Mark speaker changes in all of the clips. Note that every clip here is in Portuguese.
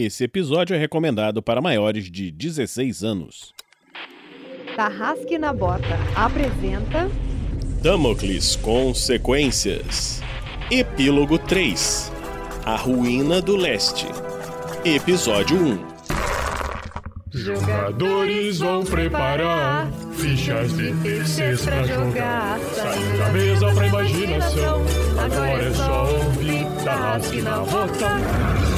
Speaker 1: Esse episódio é recomendado para maiores de 16 anos.
Speaker 2: Tarrasque na Bota apresenta
Speaker 1: Damocles Consequências. Epílogo 3 A Ruína do Leste. Episódio 1
Speaker 3: Jogadores vão preparar fichas de terceiros pra jogar. Saindo da mesa pra imaginação. Agora é só ouvir Tarrasque na Bota.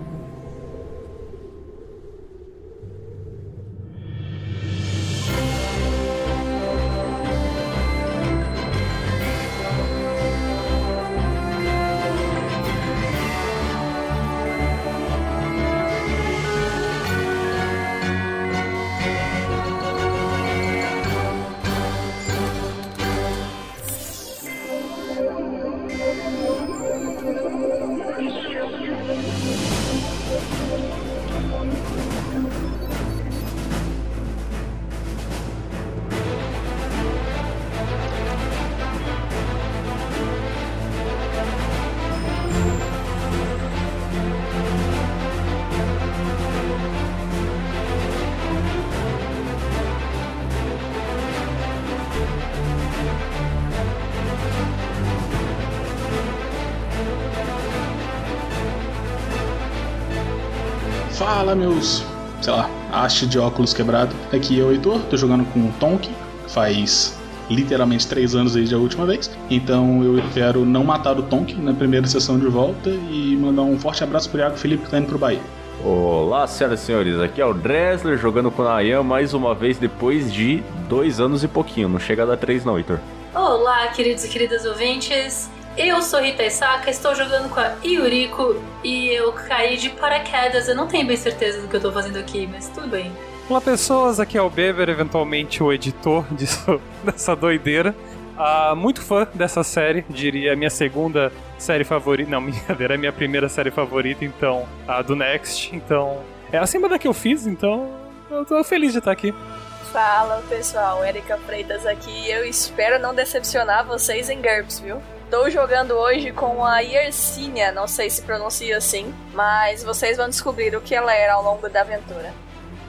Speaker 4: Meus, sei lá, haste de óculos quebrado. Aqui é o Heitor, tô jogando com o Tonk, faz literalmente três anos desde a última vez. Então eu quero não matar o Tonk na primeira sessão de volta e mandar um forte abraço pro Iago Felipe que tá indo pro Bahia.
Speaker 5: Olá, senhoras e senhores, aqui é o Dressler jogando com o Nayan mais uma vez depois de dois anos e pouquinho. Não chega a dar três, não, Heitor.
Speaker 6: Olá, queridos e queridas ouvintes. Eu sou Rita Isaka, estou jogando com a Yuriko e eu caí de paraquedas. Eu não tenho bem certeza do que eu tô fazendo aqui, mas tudo bem.
Speaker 7: Olá pessoas, aqui é o Beber, eventualmente o editor disso, dessa doideira. Ah, muito fã dessa série, diria a minha segunda série favorita. Não, brincadeira, é a minha primeira série favorita, então, a do Next. Então, é acima da que eu fiz, então eu tô feliz de estar aqui.
Speaker 8: Fala pessoal, Erika Freitas aqui. Eu espero não decepcionar vocês em GURPS, viu? Estou jogando hoje com a Yersinia, não sei se pronuncia assim, mas vocês vão descobrir o que ela era ao longo da aventura.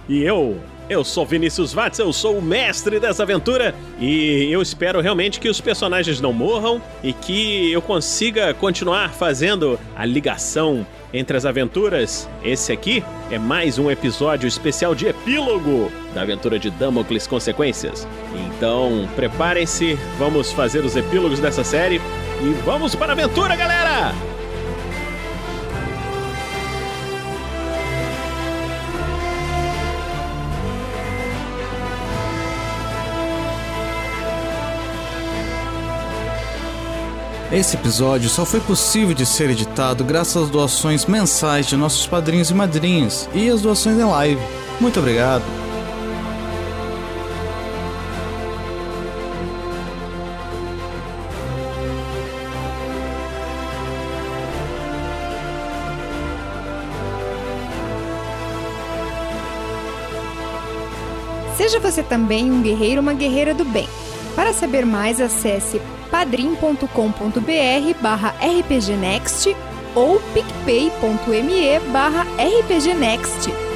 Speaker 1: E eu, eu sou Vinícius Watts, eu sou o mestre dessa aventura e eu espero realmente que os personagens não morram e que eu consiga continuar fazendo a ligação entre as aventuras. Esse aqui é mais um episódio especial de epílogo da aventura de Damocles Consequências. Então, preparem-se, vamos fazer os epílogos dessa série e vamos para a aventura, galera!
Speaker 9: Esse episódio só foi possível de ser editado graças às doações mensais de nossos padrinhos e madrinhas e as doações em live. Muito obrigado.
Speaker 2: Seja você também um guerreiro ou uma guerreira do bem. Para saber mais, acesse padrim.com.br barra rpgnext ou picpay.me barra rpgnext.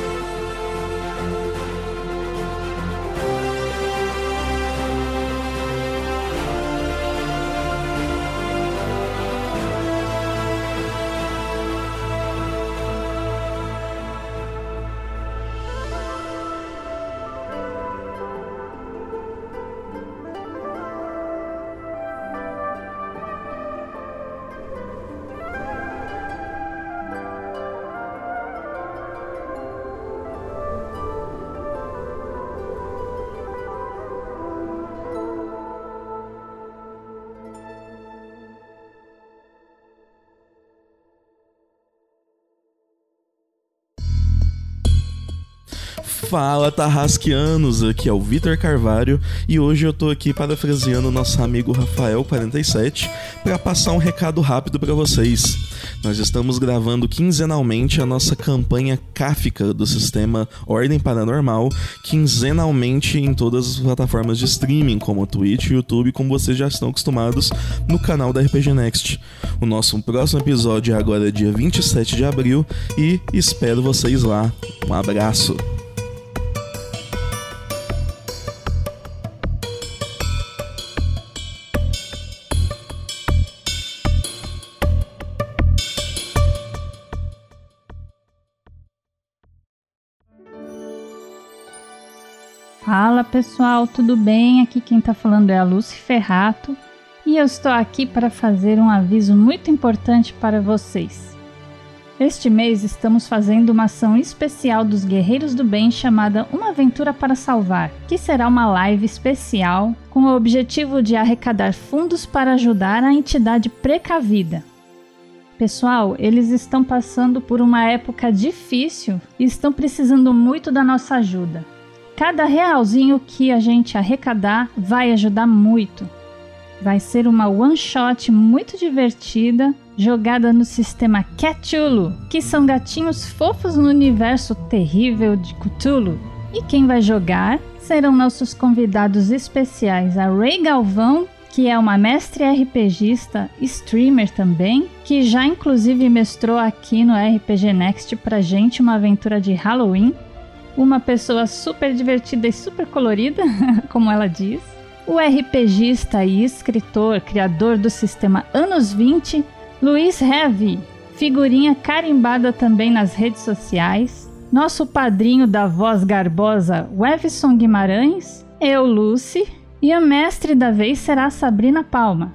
Speaker 10: Fala Tarrasquianos, aqui é o Vitor Carvalho e hoje eu tô aqui parafraseando nosso amigo Rafael47 para passar um recado rápido para vocês. Nós estamos gravando quinzenalmente a nossa campanha cáfica do sistema Ordem Paranormal, quinzenalmente em todas as plataformas de streaming, como Twitch YouTube, como vocês já estão acostumados no canal da RPG Next. O nosso próximo episódio é agora dia 27 de abril e espero vocês lá. Um abraço.
Speaker 11: Pessoal, tudo bem? Aqui quem tá falando é a Lucy Ferrato e eu estou aqui para fazer um aviso muito importante para vocês. Este mês estamos fazendo uma ação especial dos Guerreiros do Bem chamada Uma Aventura para Salvar, que será uma live especial com o objetivo de arrecadar fundos para ajudar a entidade precavida. Pessoal, eles estão passando por uma época difícil e estão precisando muito da nossa ajuda. Cada realzinho que a gente arrecadar vai ajudar muito. Vai ser uma one shot muito divertida, jogada no sistema Cthulhu, que são gatinhos fofos no universo terrível de Cthulhu. E quem vai jogar serão nossos convidados especiais, a Ray Galvão, que é uma mestre RPGista, streamer também, que já inclusive mestrou aqui no RPG Next pra gente uma aventura de Halloween uma pessoa super divertida e super colorida, como ela diz. O RPGista e escritor, criador do sistema Anos 20, Luiz Heavy, figurinha carimbada também nas redes sociais. Nosso padrinho da voz garbosa, Wevson Guimarães, eu, Lucy, e a mestre da vez será Sabrina Palma.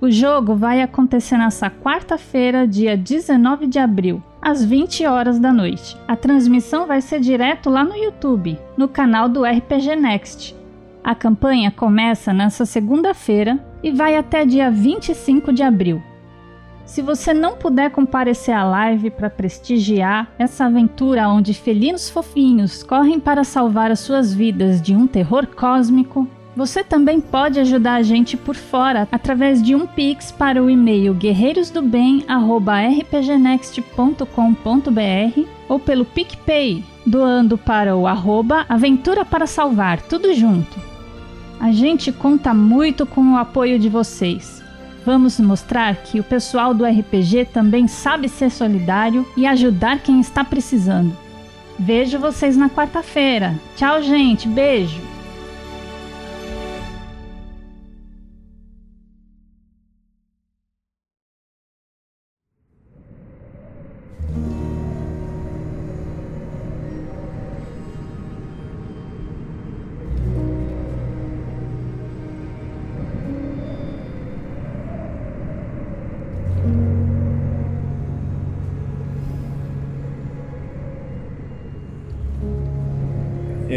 Speaker 11: O jogo vai acontecer nessa quarta-feira, dia 19 de abril, às 20 horas da noite. A transmissão vai ser direto lá no YouTube, no canal do RPG Next. A campanha começa nessa segunda-feira e vai até dia 25 de abril. Se você não puder comparecer à live para prestigiar essa aventura onde felinos fofinhos correm para salvar as suas vidas de um terror cósmico, você também pode ajudar a gente por fora através de um Pix para o e-mail guerreirosdobem@rpgnext.com.br ou pelo PicPay, doando para o arroba Aventura para Salvar, tudo junto. A gente conta muito com o apoio de vocês. Vamos mostrar que o pessoal do RPG também sabe ser solidário e ajudar quem está precisando. Vejo vocês na quarta-feira. Tchau, gente. Beijo.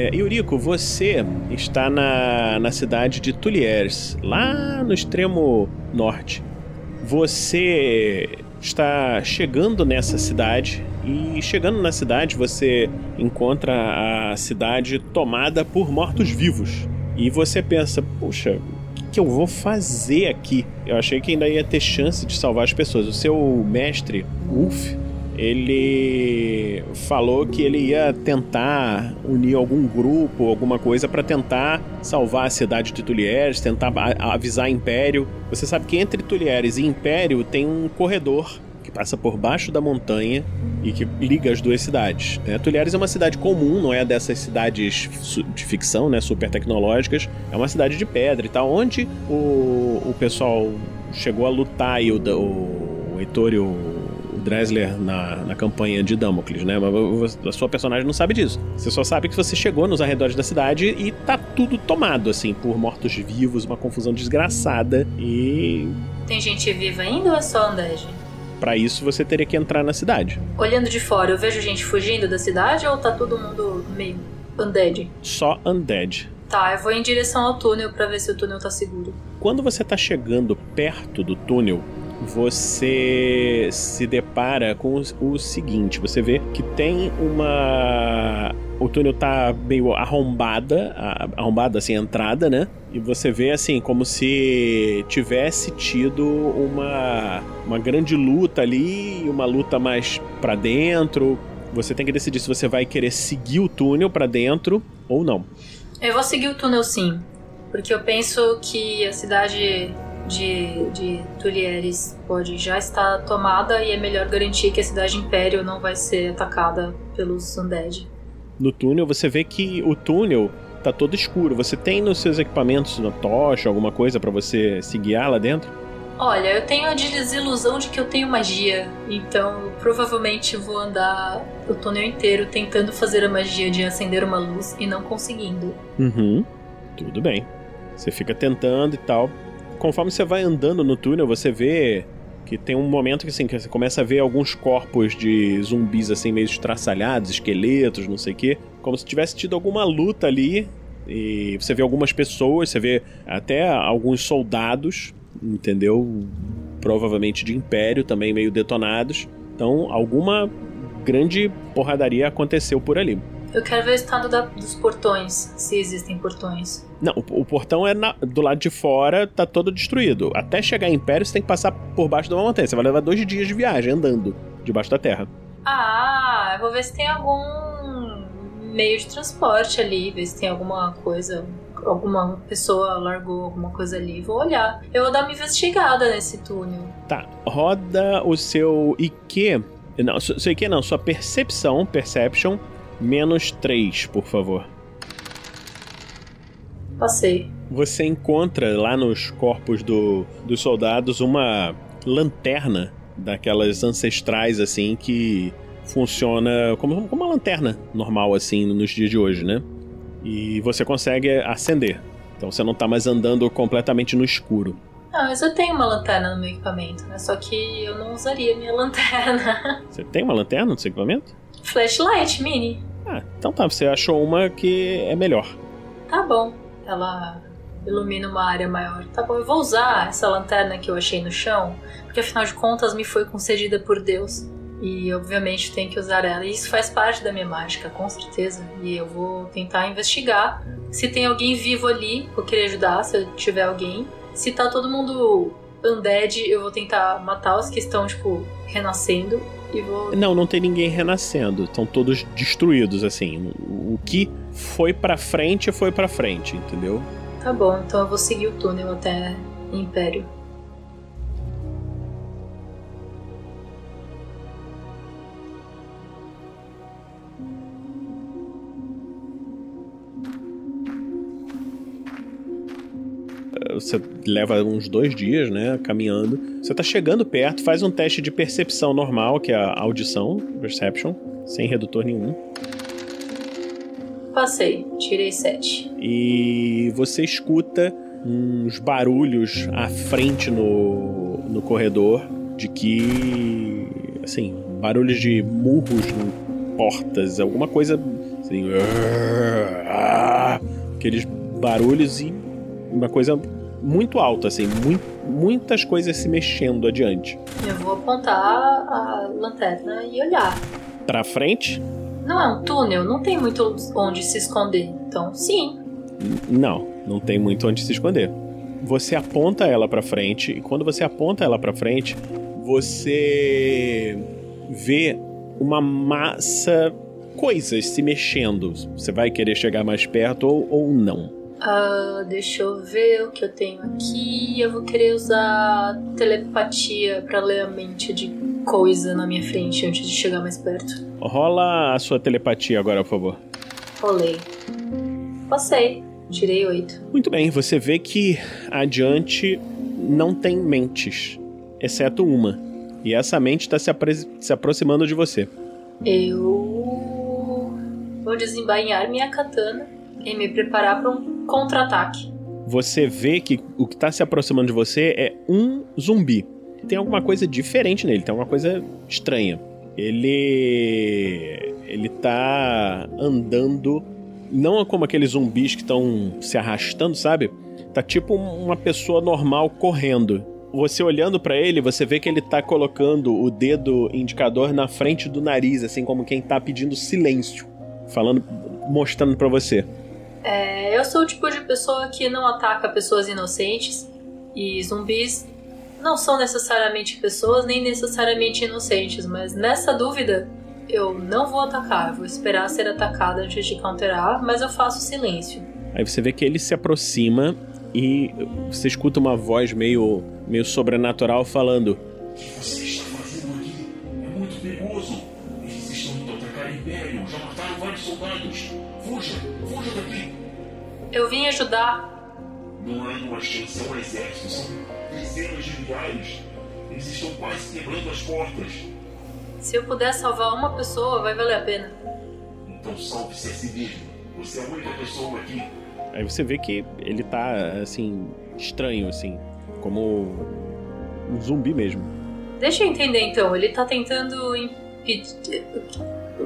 Speaker 1: É, Eurico, você está na, na cidade de Tulliers, lá no extremo norte. Você está chegando nessa cidade e chegando na cidade você encontra a cidade tomada por mortos-vivos. E você pensa, puxa, o que eu vou fazer aqui? Eu achei que ainda ia ter chance de salvar as pessoas. O seu mestre, Ulf, ele falou que ele ia tentar unir algum grupo, alguma coisa para tentar salvar a cidade de Tulieres, tentar avisar Império. Você sabe que entre Tulieres e Império tem um corredor que passa por baixo da montanha e que liga as duas cidades. Né? É uma cidade comum, não é dessas cidades de ficção, né, super tecnológicas. É uma cidade de pedra e tal, onde o, o pessoal chegou a lutar e o, o, o Heitor e o Dressler na, na campanha de Damocles, né? Mas a sua personagem não sabe disso. Você só sabe que você chegou nos arredores da cidade e tá tudo tomado, assim, por mortos-vivos, uma confusão desgraçada e.
Speaker 6: Tem gente viva ainda ou é só Undead?
Speaker 1: Para isso você teria que entrar na cidade.
Speaker 6: Olhando de fora, eu vejo gente fugindo da cidade ou tá todo mundo meio undead?
Speaker 1: Só undead.
Speaker 6: Tá, eu vou em direção ao túnel para ver se o túnel tá seguro.
Speaker 1: Quando você tá chegando perto do túnel, você se depara com o seguinte: você vê que tem uma o túnel tá meio arrombada, arrombada assim, a entrada, né? E você vê assim, como se tivesse tido uma, uma grande luta ali, uma luta mais pra dentro. Você tem que decidir se você vai querer seguir o túnel pra dentro ou não.
Speaker 6: Eu vou seguir o túnel sim, porque eu penso que a cidade de, de Tulieres pode já estar tomada e é melhor garantir que a cidade Império não vai ser atacada pelos Undead.
Speaker 1: No túnel, você vê que o túnel tá todo escuro. Você tem nos seus equipamentos uma tocha, alguma coisa pra você se guiar lá dentro?
Speaker 6: Olha, eu tenho a desilusão de que eu tenho magia, então provavelmente vou andar o túnel inteiro tentando fazer a magia de acender uma luz e não conseguindo.
Speaker 1: Uhum. Tudo bem. Você fica tentando e tal. Conforme você vai andando no túnel, você vê que tem um momento que assim, que você começa a ver alguns corpos de zumbis assim meio estraçalhados, esqueletos, não sei o quê, como se tivesse tido alguma luta ali. E você vê algumas pessoas, você vê até alguns soldados, entendeu? Provavelmente de império também meio detonados. Então, alguma grande porradaria aconteceu por ali.
Speaker 6: Eu quero ver o estado da- dos portões, se existem portões.
Speaker 1: Não, o, o portão é na- do lado de fora, tá todo destruído. Até chegar em Império, você tem que passar por baixo de uma montanha. Você vai levar dois dias de viagem andando debaixo da terra.
Speaker 6: Ah, eu vou ver se tem algum meio de transporte ali, ver se tem alguma coisa, alguma pessoa largou alguma coisa ali. Vou olhar. Eu vou dar uma investigada nesse túnel.
Speaker 1: Tá, roda o seu IQ. Não, seu seu IQ não, sua percepção, perception, menos 3, por favor.
Speaker 6: Passei.
Speaker 1: Você encontra lá nos corpos do, dos soldados uma lanterna daquelas ancestrais assim que funciona como, como uma lanterna normal assim nos dias de hoje, né? E você consegue acender. Então você não tá mais andando completamente no escuro.
Speaker 6: Ah, mas eu tenho uma lanterna no meu equipamento, né? Só que eu não usaria minha lanterna.
Speaker 1: Você tem uma lanterna no seu equipamento?
Speaker 6: Flashlight mini.
Speaker 1: Ah, então tá, você achou uma que é melhor.
Speaker 6: Tá bom. Ela ilumina uma área maior. Tá bom, eu vou usar essa lanterna que eu achei no chão, porque afinal de contas me foi concedida por Deus. E obviamente tenho que usar ela. E isso faz parte da minha mágica, com certeza. E eu vou tentar investigar se tem alguém vivo ali. Vou querer ajudar se tiver alguém. Se tá todo mundo undead, eu vou tentar matar os que estão, tipo, renascendo. E vou.
Speaker 1: Não, não tem ninguém renascendo. Estão todos destruídos, assim. O que foi pra frente, foi pra frente, entendeu?
Speaker 6: Tá bom, então eu vou seguir o túnel até Império.
Speaker 1: Você leva uns dois dias, né, caminhando. Você tá chegando perto, faz um teste de percepção normal, que é a audição, perception, sem redutor nenhum.
Speaker 6: Passei, tirei sete.
Speaker 1: E você escuta uns barulhos à frente no, no corredor de que. Assim, barulhos de murros em portas, alguma coisa. Assim, aqueles barulhos e uma coisa muito alta, assim, mui- muitas coisas se mexendo adiante.
Speaker 6: Eu vou apontar a lanterna e olhar.
Speaker 1: Pra frente,
Speaker 6: Não é um túnel, não tem muito onde se esconder. Então, sim.
Speaker 1: Não, não tem muito onde se esconder. Você aponta ela pra frente e quando você aponta ela pra frente, você vê uma massa coisas se mexendo. Você vai querer chegar mais perto ou, ou não.
Speaker 6: Ah, deixa eu ver o que eu tenho aqui. Eu vou querer usar telepatia pra ler a mente de coisa na minha frente antes de chegar mais perto.
Speaker 1: Rola a sua telepatia agora, por favor.
Speaker 6: Rolei. Passei. Tirei oito.
Speaker 1: Muito bem, você vê que adiante não tem mentes, exceto uma. E essa mente está se, se aproximando de você.
Speaker 6: Eu vou desembainhar minha katana e me preparar para um contra-ataque.
Speaker 1: Você vê que o que está se aproximando de você é um zumbi. Tem alguma coisa diferente nele, tem alguma coisa estranha. Ele. Ele tá andando. Não como aqueles zumbis que estão se arrastando, sabe? Tá tipo uma pessoa normal correndo. Você olhando pra ele, você vê que ele tá colocando o dedo indicador na frente do nariz, assim como quem tá pedindo silêncio. falando, mostrando para você.
Speaker 6: É, eu sou o tipo de pessoa que não ataca pessoas inocentes e zumbis não são necessariamente pessoas nem necessariamente inocentes, mas nessa dúvida eu não vou atacar, vou esperar ser atacada antes de counterar, mas eu faço silêncio.
Speaker 1: Aí você vê que ele se aproxima e você escuta uma voz meio, meio sobrenatural falando:
Speaker 3: O que você está fazendo aqui? É muito perigoso. Eles estão indo atacar o Império. Já mataram vários soldados. Fuja, fuja daqui.
Speaker 6: Eu vim ajudar.
Speaker 3: Não é uma extensão ao exército, dezenas de milhares. Eles estão quase quebrando as portas.
Speaker 6: Se eu puder salvar uma pessoa, vai valer a pena.
Speaker 3: Então salve-se a si mesmo. Você é a única pessoa aqui.
Speaker 1: Aí você vê que ele tá, assim, estranho, assim, como um zumbi mesmo.
Speaker 6: Deixa eu entender então, ele tá tentando impedir.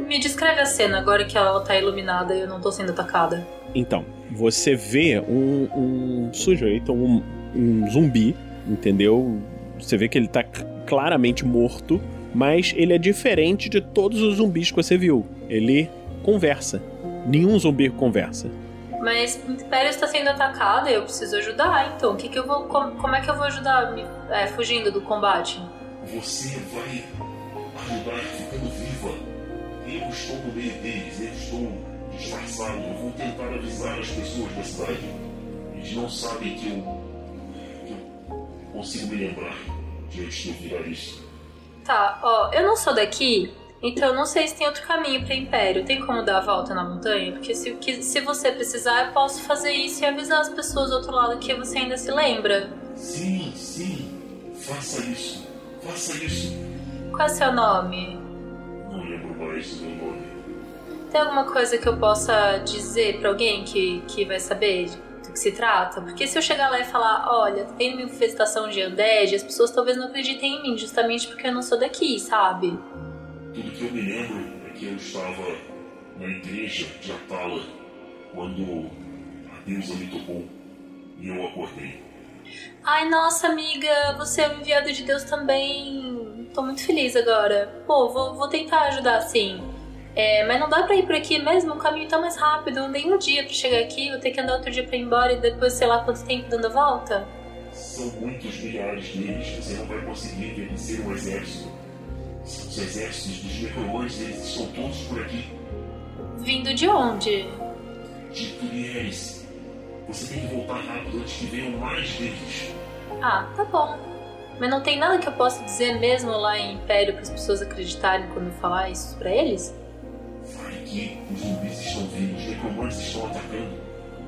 Speaker 6: Me descreve a cena agora que ela tá iluminada e eu não tô sendo atacada.
Speaker 1: Então, você vê um, um sujeito, um, um zumbi, entendeu? Você vê que ele tá claramente morto, mas ele é diferente de todos os zumbis que você viu. Ele conversa. Nenhum zumbi conversa.
Speaker 6: Mas o Império está sendo atacado e eu preciso ajudar, então. O que que eu vou. Como, como é que eu vou ajudar me, é, fugindo do combate?
Speaker 3: Você vai ajudar ficando viva. Eu estou no meio deles, eu estou disfarçado. Eu vou tentar avisar as pessoas da cidade. Eles não sabem que eu consigo me lembrar eu virar isso.
Speaker 6: Tá, ó, eu não sou daqui, então não sei se tem outro caminho para Império. Tem como dar a volta na montanha? Porque se, que- se você precisar, eu posso fazer isso e avisar as pessoas do outro lado que você ainda se lembra.
Speaker 3: Sim, sim. Faça isso. Faça isso.
Speaker 6: Qual é seu nome?
Speaker 3: Não lembro mais o meu nome.
Speaker 6: Tem alguma coisa que eu possa dizer pra alguém que, que vai saber do que se trata? Porque se eu chegar lá e falar, olha, tem uma infestação de undead, as pessoas talvez não acreditem em mim, justamente porque eu não sou daqui, sabe?
Speaker 3: Tudo que eu me lembro é que eu estava na igreja de Atala quando a deusa me tocou e eu acordei.
Speaker 6: Ai, nossa amiga, você é um enviado de Deus também. Tô muito feliz agora. Pô, vou, vou tentar ajudar sim. É, mas não dá pra ir por aqui mesmo, o caminho tá mais rápido. Andei um dia pra chegar aqui, vou ter que andar outro dia pra ir embora e depois sei lá quanto tempo dando a volta.
Speaker 3: São muitos milhares deles, você não vai conseguir vencer um exército. Os exércitos dos necromantes, eles estão todos por aqui.
Speaker 6: Vindo de onde?
Speaker 3: De Tulieres. Você tem que voltar rápido antes que venham mais deles.
Speaker 6: Ah, tá bom. Mas não tem nada que eu possa dizer mesmo lá em Império para as pessoas acreditarem quando eu falar isso pra eles?
Speaker 3: Que os zumbis estão vindo, os necromantes estão atacando.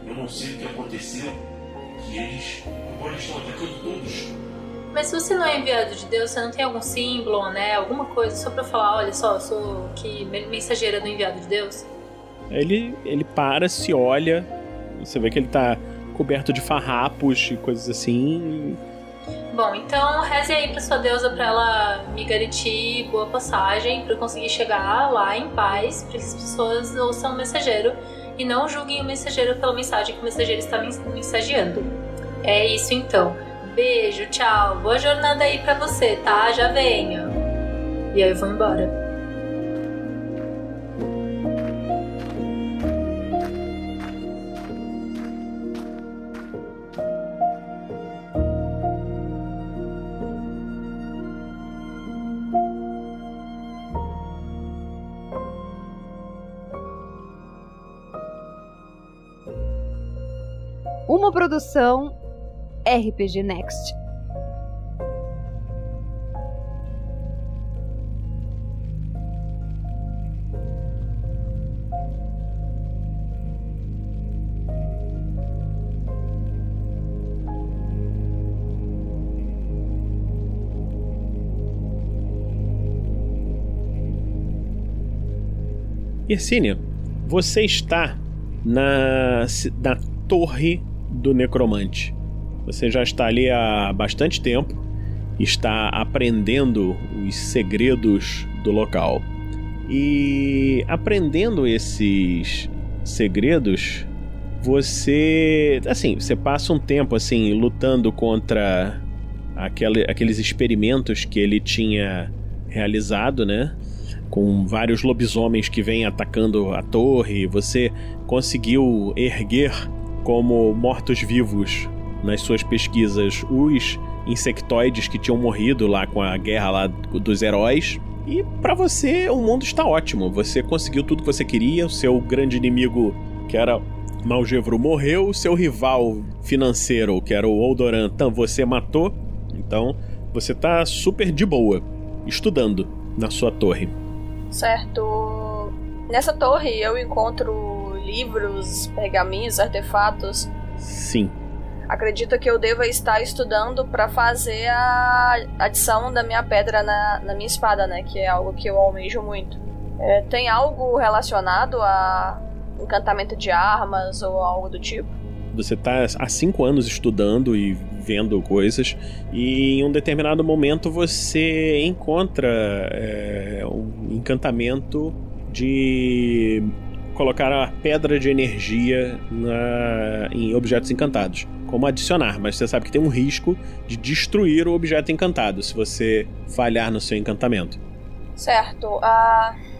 Speaker 3: Eu não sei o que aconteceu, que eles agora estão atacando todos.
Speaker 6: Mas se você não é enviado de Deus, você não tem algum símbolo, né? Alguma coisa só pra falar, olha só, eu sou que mensageira do enviado de Deus?
Speaker 1: Ele, ele para, se olha, você vê que ele tá coberto de farrapos e coisas assim.
Speaker 6: Bom, então reze aí pra sua deusa pra ela me garantir boa passagem, pra eu conseguir chegar lá em paz, pra que as pessoas ouçam o mensageiro e não julguem o mensageiro pela mensagem que o mensageiro está mens- mensageando. É isso então. Beijo, tchau, boa jornada aí pra você, tá? Já venho. E aí eu vou embora.
Speaker 2: Uma produção RPG Next.
Speaker 1: Yersinia, você está na, na torre do necromante. Você já está ali há bastante tempo, está aprendendo os segredos do local. E aprendendo esses segredos, você, assim, você passa um tempo assim lutando contra aquele, aqueles experimentos que ele tinha realizado, né? com vários lobisomens que vêm atacando a torre. Você conseguiu erguer como mortos-vivos nas suas pesquisas os insectoides que tinham morrido lá com a guerra lá dos heróis. E para você o mundo está ótimo. Você conseguiu tudo que você queria. O seu grande inimigo, que era Malgevru, morreu. O seu rival financeiro, que era o Oldoran, você matou. Então você tá super de boa, estudando na sua torre.
Speaker 8: Certo. Nessa torre eu encontro livros, pergaminhos, artefatos.
Speaker 1: Sim.
Speaker 8: Acredito que eu deva estar estudando para fazer a adição da minha pedra na, na, minha espada, né? Que é algo que eu almejo muito. É, tem algo relacionado a encantamento de armas ou algo do tipo?
Speaker 1: Você está há cinco anos estudando e vendo coisas, e em um determinado momento você encontra é, um encantamento de colocar a pedra de energia na, em objetos encantados. Como adicionar, mas você sabe que tem um risco de destruir o objeto encantado se você falhar no seu encantamento.
Speaker 8: Certo.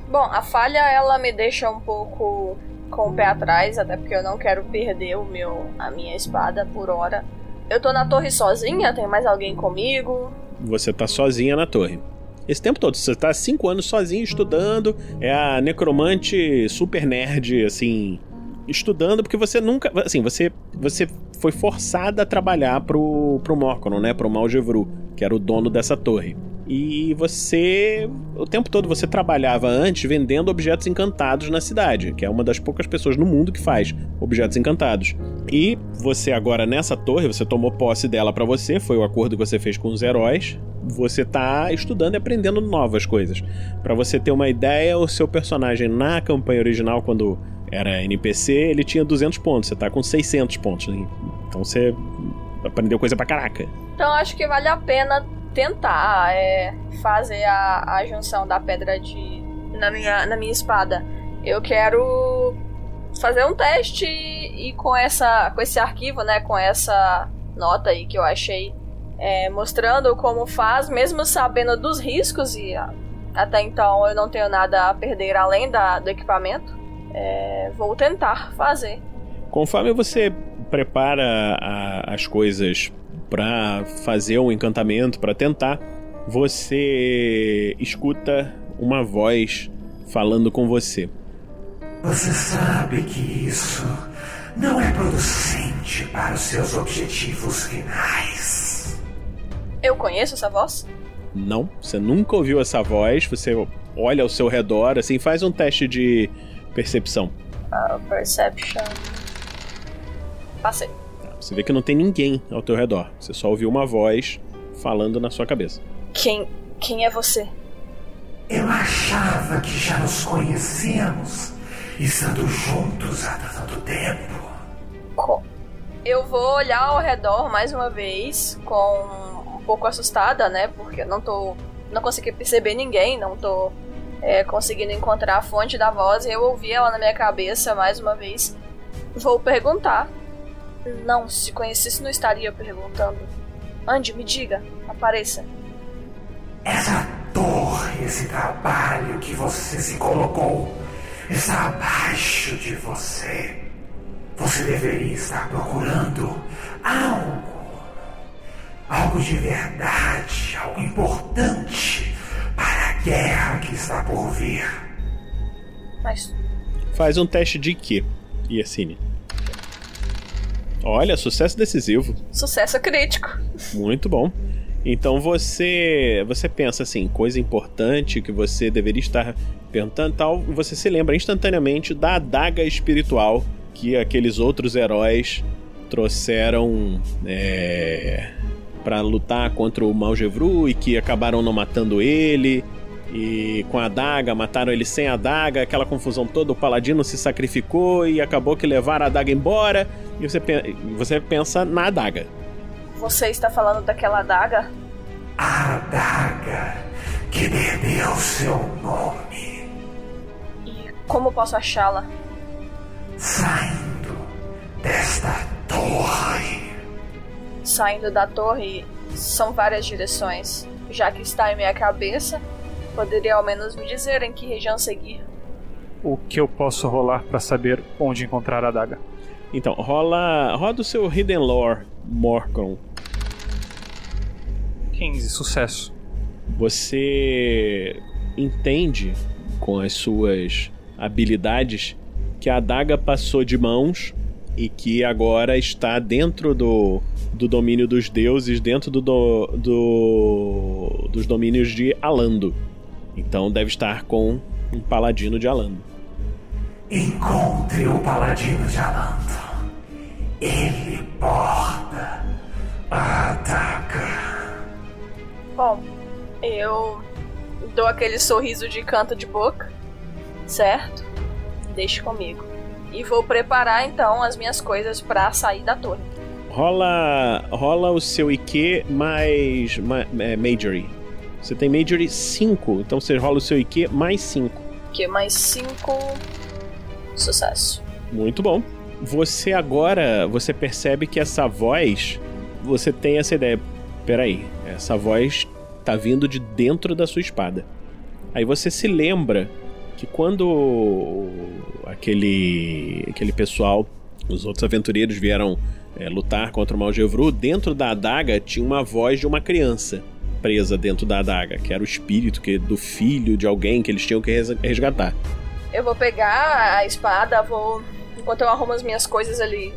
Speaker 8: Bom, a falha ela me deixa um pouco com o pé atrás, até porque eu não quero perder o meu, a minha espada por hora. Eu tô na torre sozinha? Tem mais alguém comigo?
Speaker 1: Você tá sozinha na torre. Esse tempo todo, você tá cinco anos sozinho estudando, é a necromante super nerd, assim, estudando, porque você nunca. Assim, você, você foi forçada a trabalhar pro, pro Morconon, né? Pro Malgevru, que era o dono dessa torre. E você, o tempo todo, você trabalhava antes vendendo objetos encantados na cidade, que é uma das poucas pessoas no mundo que faz objetos encantados. E você agora nessa torre, você tomou posse dela para você, foi o acordo que você fez com os heróis. Você tá estudando e aprendendo novas coisas. Para você ter uma ideia, o seu personagem na campanha original, quando era NPC, ele tinha 200 pontos, você tá com 600 pontos. Então você aprendeu coisa pra caraca.
Speaker 8: Então acho que vale a pena tentar é, fazer a, a junção da pedra de na minha, na minha espada. Eu quero fazer um teste e com essa com esse arquivo, né, com essa nota aí que eu achei é, mostrando como faz, mesmo sabendo dos riscos e até então eu não tenho nada a perder além da, do equipamento. É, vou tentar fazer.
Speaker 1: Conforme você prepara a, as coisas para fazer um encantamento, para tentar, você escuta uma voz falando com você.
Speaker 12: Você sabe que isso não é producente para os seus objetivos finais.
Speaker 8: Eu conheço essa voz?
Speaker 1: Não, você nunca ouviu essa voz. Você olha ao seu redor, assim, faz um teste de percepção.
Speaker 8: Uh, perception. Passei.
Speaker 1: Você vê que não tem ninguém ao teu redor. Você só ouviu uma voz falando na sua cabeça.
Speaker 8: Quem. Quem é você?
Speaker 12: Eu achava que já nos conhecíamos, estando juntos há tanto tempo.
Speaker 8: Co eu vou olhar ao redor mais uma vez, com pouco assustada, né? Porque eu não tô. Não consegui perceber ninguém, não tô é, conseguindo encontrar a fonte da voz. E eu ouvi ela na minha cabeça mais uma vez. Vou perguntar não, se conhecesse, não estaria perguntando. Ande, me diga, apareça.
Speaker 12: Essa torre, esse trabalho que você se colocou, está abaixo de você. Você deveria estar procurando algo. Algo de verdade, algo importante para a guerra que está por vir.
Speaker 8: Mas.
Speaker 1: Faz um teste de quê, Yassine? Olha, sucesso decisivo.
Speaker 8: Sucesso crítico.
Speaker 1: Muito bom. Então você você pensa assim, coisa importante que você deveria estar perguntando tal, você se lembra instantaneamente da adaga espiritual que aqueles outros heróis trouxeram é, para lutar contra o Malgevru e que acabaram não matando ele e com a adaga, mataram ele sem a adaga, aquela confusão toda, o paladino se sacrificou e acabou que levaram a adaga embora, e você, você pensa na adaga.
Speaker 8: Você está falando daquela adaga?
Speaker 12: A adaga que perdeu seu nome.
Speaker 8: E como posso achá-la?
Speaker 12: Saindo desta torre.
Speaker 8: Saindo da torre são várias direções. Já que está em minha cabeça, Poderia ao menos me dizer em que região seguir.
Speaker 7: O que eu posso rolar para saber onde encontrar a adaga?
Speaker 1: Então, rola. Roda o seu Hidden Lore, Morgan.
Speaker 7: 15, sucesso.
Speaker 1: Você entende com as suas habilidades que a adaga passou de mãos e que agora está dentro do, do domínio dos deuses, dentro do, do, do dos domínios de Alando. Então deve estar com um paladino de Alando.
Speaker 12: Encontre o paladino de Alando. Ele porta a adaga.
Speaker 8: Bom, eu dou aquele sorriso de canto de boca, certo? Deixe comigo. E vou preparar então as minhas coisas para sair da torre.
Speaker 1: Rola, rola o seu IQ mais ma, é, Majory. Você tem Majory 5, então você rola o seu IQ mais 5.
Speaker 8: Que mais 5 sucesso.
Speaker 1: Muito bom. Você agora, você percebe que essa voz, você tem essa ideia. Peraí, essa voz tá vindo de dentro da sua espada. Aí você se lembra que quando aquele aquele pessoal, os outros aventureiros vieram é, lutar contra o Malgevru, dentro da adaga tinha uma voz de uma criança presa dentro da adaga, que era o espírito que do filho de alguém que eles tinham que resgatar.
Speaker 8: Eu vou pegar a espada, vou enquanto eu arrumo as minhas coisas ali,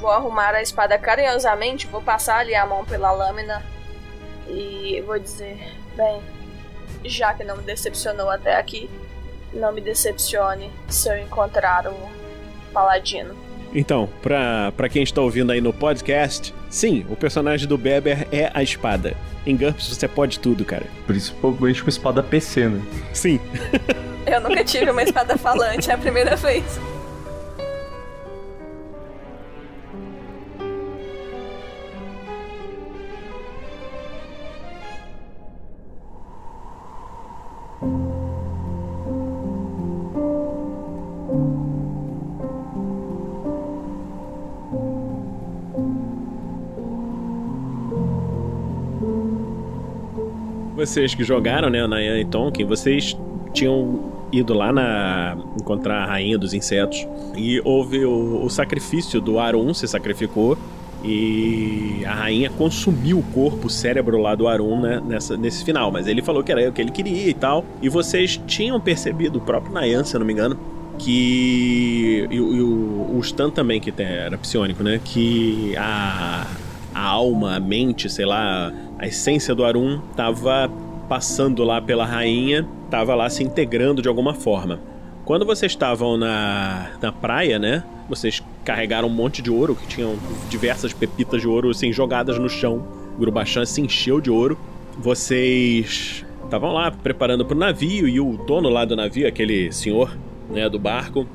Speaker 8: vou arrumar a espada carinhosamente, vou passar ali a mão pela lâmina e vou dizer, bem, já que não me decepcionou até aqui, não me decepcione se eu encontrar o Paladino.
Speaker 1: Então, pra, pra quem está ouvindo aí no podcast, sim, o personagem do Beber é a espada. Em GURPS você pode tudo, cara.
Speaker 5: Principalmente com espada PC, né?
Speaker 1: Sim.
Speaker 8: eu nunca tive uma espada falante, é a primeira vez.
Speaker 1: Vocês que jogaram, né, Nayan e Tonkin, vocês tinham ido lá na encontrar a rainha dos insetos e houve o, o sacrifício do Arum se sacrificou e a rainha consumiu o corpo, o cérebro lá do Arum né, nessa, nesse final. Mas ele falou que era o que ele queria e tal. E vocês tinham percebido, o próprio Nayan, se eu não me engano, que. E, e o, o Stan também, que era psionico, né? Que a, a alma, a mente, sei lá, a essência do Arum tava passando lá pela rainha, tava lá se integrando de alguma forma. Quando vocês estavam na, na praia, né? Vocês carregaram um monte de ouro, que tinham diversas pepitas de ouro assim jogadas no chão. O Grubachan se encheu de ouro. Vocês estavam lá preparando para o navio e o dono lá do navio, aquele senhor né, do barco,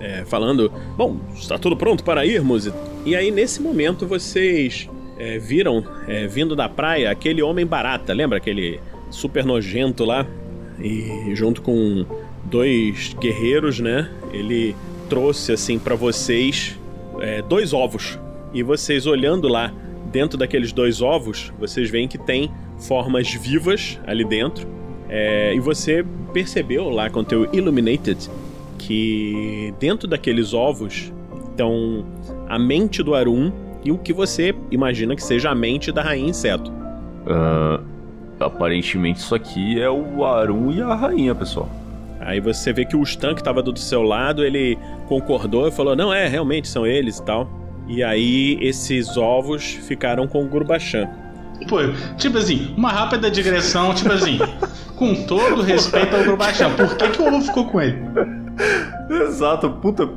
Speaker 1: é, falando: Bom, está tudo pronto para irmos. E aí, nesse momento, vocês é, viram, é, vindo da praia, aquele homem barata, lembra aquele super nojento lá? E junto com dois guerreiros, né? Ele trouxe assim para vocês é, dois ovos. E vocês olhando lá dentro daqueles dois ovos, vocês veem que tem formas vivas ali dentro. É, e você percebeu lá com teu Illuminated que dentro daqueles ovos estão a mente do Arum e o que você imagina que seja a mente da rainha inseto.
Speaker 5: Uh, aparentemente isso aqui é o Arum e a rainha, pessoal.
Speaker 1: Aí você vê que o Stan que tava do seu lado, ele concordou e falou: não, é, realmente são eles e tal. E aí esses ovos ficaram com o Gurbachan.
Speaker 4: Pô, tipo assim, uma rápida digressão, tipo assim, com todo respeito ao Gurbachan, por que, que o ovo ficou com ele?
Speaker 5: Exato, puta.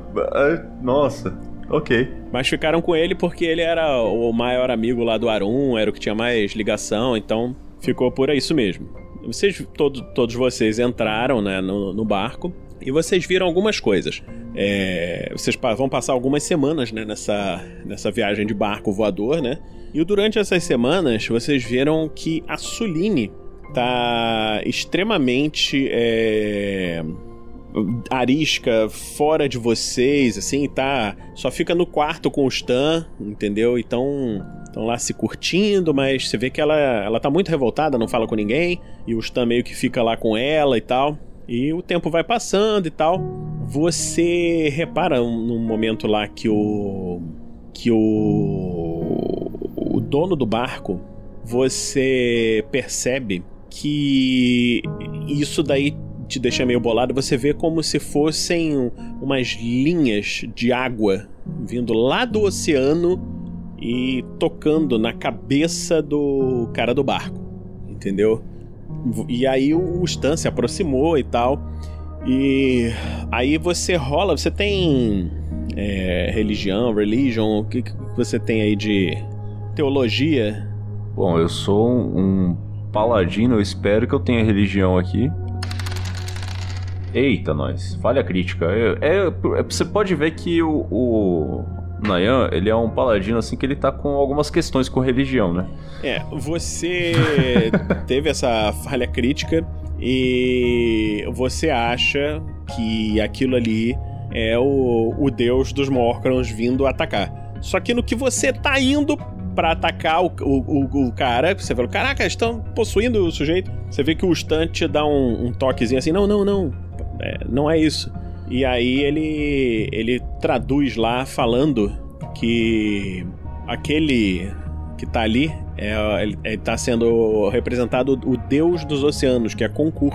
Speaker 5: Nossa, ok.
Speaker 1: Mas ficaram com ele porque ele era o maior amigo lá do Arum, era o que tinha mais ligação, então ficou por isso mesmo. Vocês, todo, todos vocês entraram né, no, no barco e vocês viram algumas coisas. É, vocês vão passar algumas semanas né, nessa, nessa viagem de barco voador, né? E durante essas semanas vocês viram que a Suline tá extremamente é, arisca fora de vocês, assim, tá. Só fica no quarto com o Stan, entendeu? Então. Estão lá se curtindo, mas você vê que ela, ela tá muito revoltada, não fala com ninguém, e o Stan meio que fica lá com ela e tal. E o tempo vai passando e tal. Você repara num momento lá que o. que o. o dono do barco. Você percebe que isso daí te deixa meio bolado. Você vê como se fossem umas linhas de água vindo lá do oceano e tocando na cabeça do cara do barco, entendeu? E aí o Stan se aproximou e tal. E aí você rola, você tem é, religião, religion, o que, que você tem aí de teologia?
Speaker 5: Bom, eu sou um paladino, eu espero que eu tenha religião aqui. Eita, nós. Falha crítica. É, é, você pode ver que o, o Nayan, ele é um paladino assim que ele tá com algumas questões com religião, né?
Speaker 1: É, você teve essa falha crítica e você acha que aquilo ali é o, o deus dos Morcrons vindo atacar. Só que no que você tá indo para atacar o, o, o, cara, você fala, caraca, estão possuindo o sujeito. Você vê que o Stan te dá um, um toquezinho assim, não, não, não, é, não é isso. E aí ele ele traduz lá falando que aquele que tá ali é, ele, ele tá sendo representado o deus dos oceanos, que é Concur.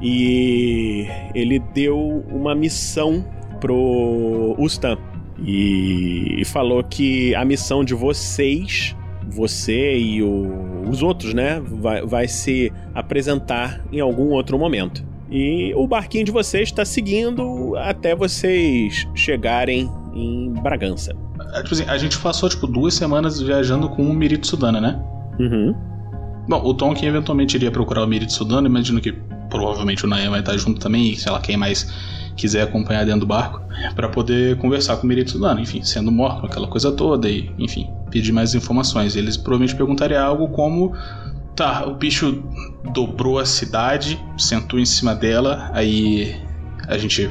Speaker 1: E ele deu uma missão pro Ustan. E, e falou que a missão de vocês, você e o, os outros, né, vai, vai se apresentar em algum outro momento. E o barquinho de vocês está seguindo até vocês chegarem em Bragança.
Speaker 4: É, tipo assim, a gente passou tipo duas semanas viajando com o Mirito Sudana, né?
Speaker 1: Uhum.
Speaker 4: Bom, o Tom que eventualmente iria procurar o Mirito Sudana, imagino que provavelmente o Nayan vai estar junto também, e sei lá, quem mais quiser acompanhar dentro do barco, para poder conversar com o Mirito Sudana, enfim, sendo morto, aquela coisa toda, e enfim, pedir mais informações. Eles provavelmente perguntariam algo como Tá, o bicho dobrou a cidade, sentou em cima dela, aí a gente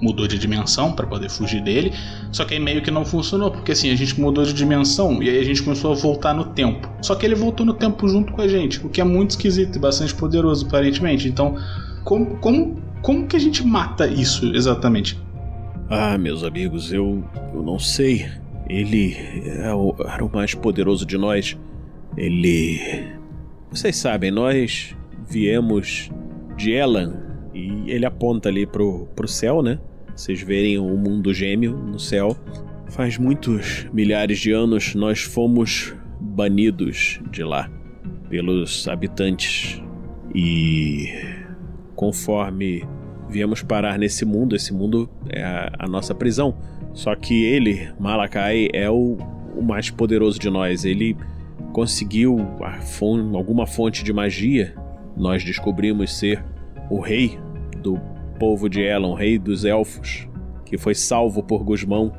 Speaker 4: mudou de dimensão para poder fugir dele. Só que aí meio que não funcionou, porque assim, a gente mudou de dimensão e aí a gente começou a voltar no tempo. Só que ele voltou no tempo junto com a gente, o que é muito esquisito e bastante poderoso, aparentemente. Então, como, como, como que a gente mata isso exatamente?
Speaker 1: Ah, meus amigos, eu, eu não sei. Ele é o, era o mais poderoso de nós. Ele vocês sabem, nós viemos de Elan e ele aponta ali pro, pro céu, né? Vocês verem o mundo gêmeo no céu. Faz muitos milhares de anos nós fomos banidos de lá pelos habitantes e conforme viemos parar nesse mundo, esse mundo é a, a nossa prisão. Só que ele, Malakai, é o, o mais poderoso de nós. Ele conseguiu fonte, alguma fonte de magia, nós descobrimos ser o rei do povo de Elon, rei dos elfos, que foi salvo por Gusmão,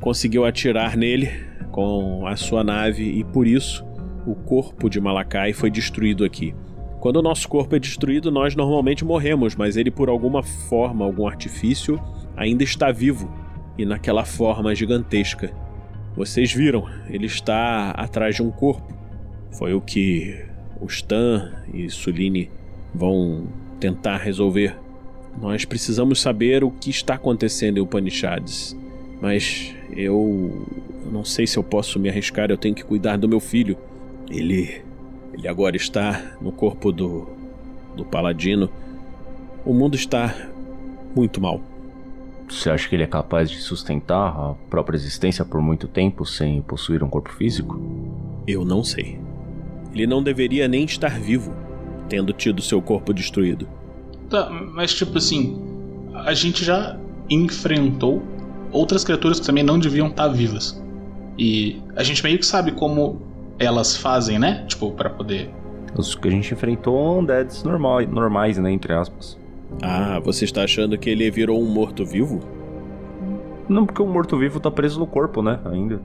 Speaker 1: conseguiu atirar nele com a sua nave e por isso o corpo de Malakai foi destruído aqui. Quando o nosso corpo é destruído, nós normalmente morremos, mas ele, por alguma forma, algum artifício, ainda está vivo e naquela forma gigantesca. Vocês viram, ele está atrás de um corpo. Foi o que o Stan e Suline vão tentar resolver. Nós precisamos saber o que está acontecendo em Upanishads. Mas eu, eu não sei se eu posso me arriscar, eu tenho que cuidar do meu filho. Ele ele agora está no corpo do do paladino. O mundo está muito mal.
Speaker 5: Você acha que ele é capaz de sustentar a própria existência por muito tempo sem possuir um corpo físico?
Speaker 1: Eu não sei. Ele não deveria nem estar vivo, tendo tido seu corpo destruído.
Speaker 4: Tá, mas tipo assim, a gente já enfrentou outras criaturas que também não deviam estar vivas. E a gente meio que sabe como elas fazem, né? Tipo, para poder.
Speaker 5: Os que a gente enfrentou undeads normal, normais, né? Entre aspas.
Speaker 1: Ah, você está achando que ele virou um morto-vivo?
Speaker 5: Não, porque o morto-vivo tá preso no corpo, né? Ainda.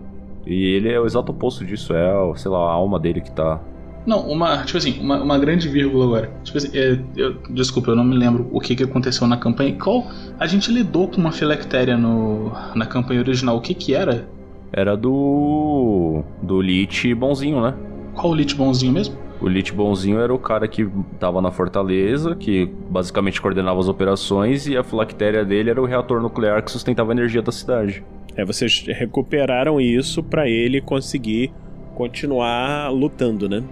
Speaker 5: E ele é o exato oposto disso. É, sei lá, a alma dele que tá
Speaker 4: Não, uma, tipo assim, uma, uma grande vírgula agora. Tipo assim, é, eu, desculpa, eu não me lembro o que, que aconteceu na campanha. Qual? A gente lidou com uma filactéria no, na campanha original. O que que era?
Speaker 5: Era do. do Lich bonzinho, né?
Speaker 4: Qual o Lich bonzinho mesmo?
Speaker 5: O Lich bonzinho era o cara que tava na fortaleza, que basicamente coordenava as operações, e a filactéria dele era o reator nuclear que sustentava a energia da cidade.
Speaker 1: É, vocês recuperaram isso pra ele conseguir continuar lutando, né?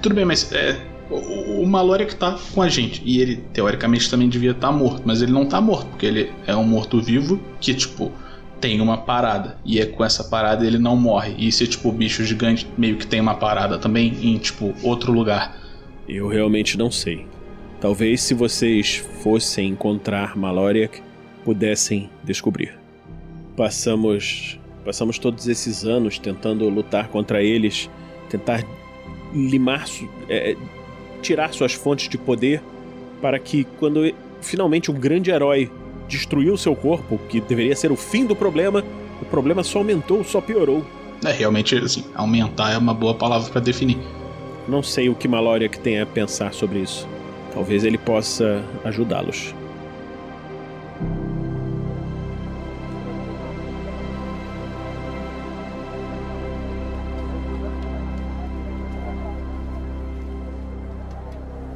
Speaker 4: Tudo bem, mas é, o, o Mallory que tá com a gente. E ele, teoricamente, também devia estar morto. Mas ele não tá morto, porque ele é um morto-vivo que, tipo, tem uma parada. E é com essa parada ele não morre. E se, tipo, o bicho gigante meio que tem uma parada também em, tipo, outro lugar.
Speaker 1: Eu realmente não sei. Talvez se vocês fossem encontrar Maloriak, pudessem descobrir. Passamos passamos todos esses anos tentando lutar contra eles, tentar limar, su- é, tirar suas fontes de poder para que quando finalmente um grande herói destruiu seu corpo, que deveria ser o fim do problema, o problema só aumentou, só piorou.
Speaker 4: É, realmente, assim, aumentar é uma boa palavra pra definir.
Speaker 1: Não sei o que Maloriak tem a pensar sobre isso. Talvez ele possa ajudá-los.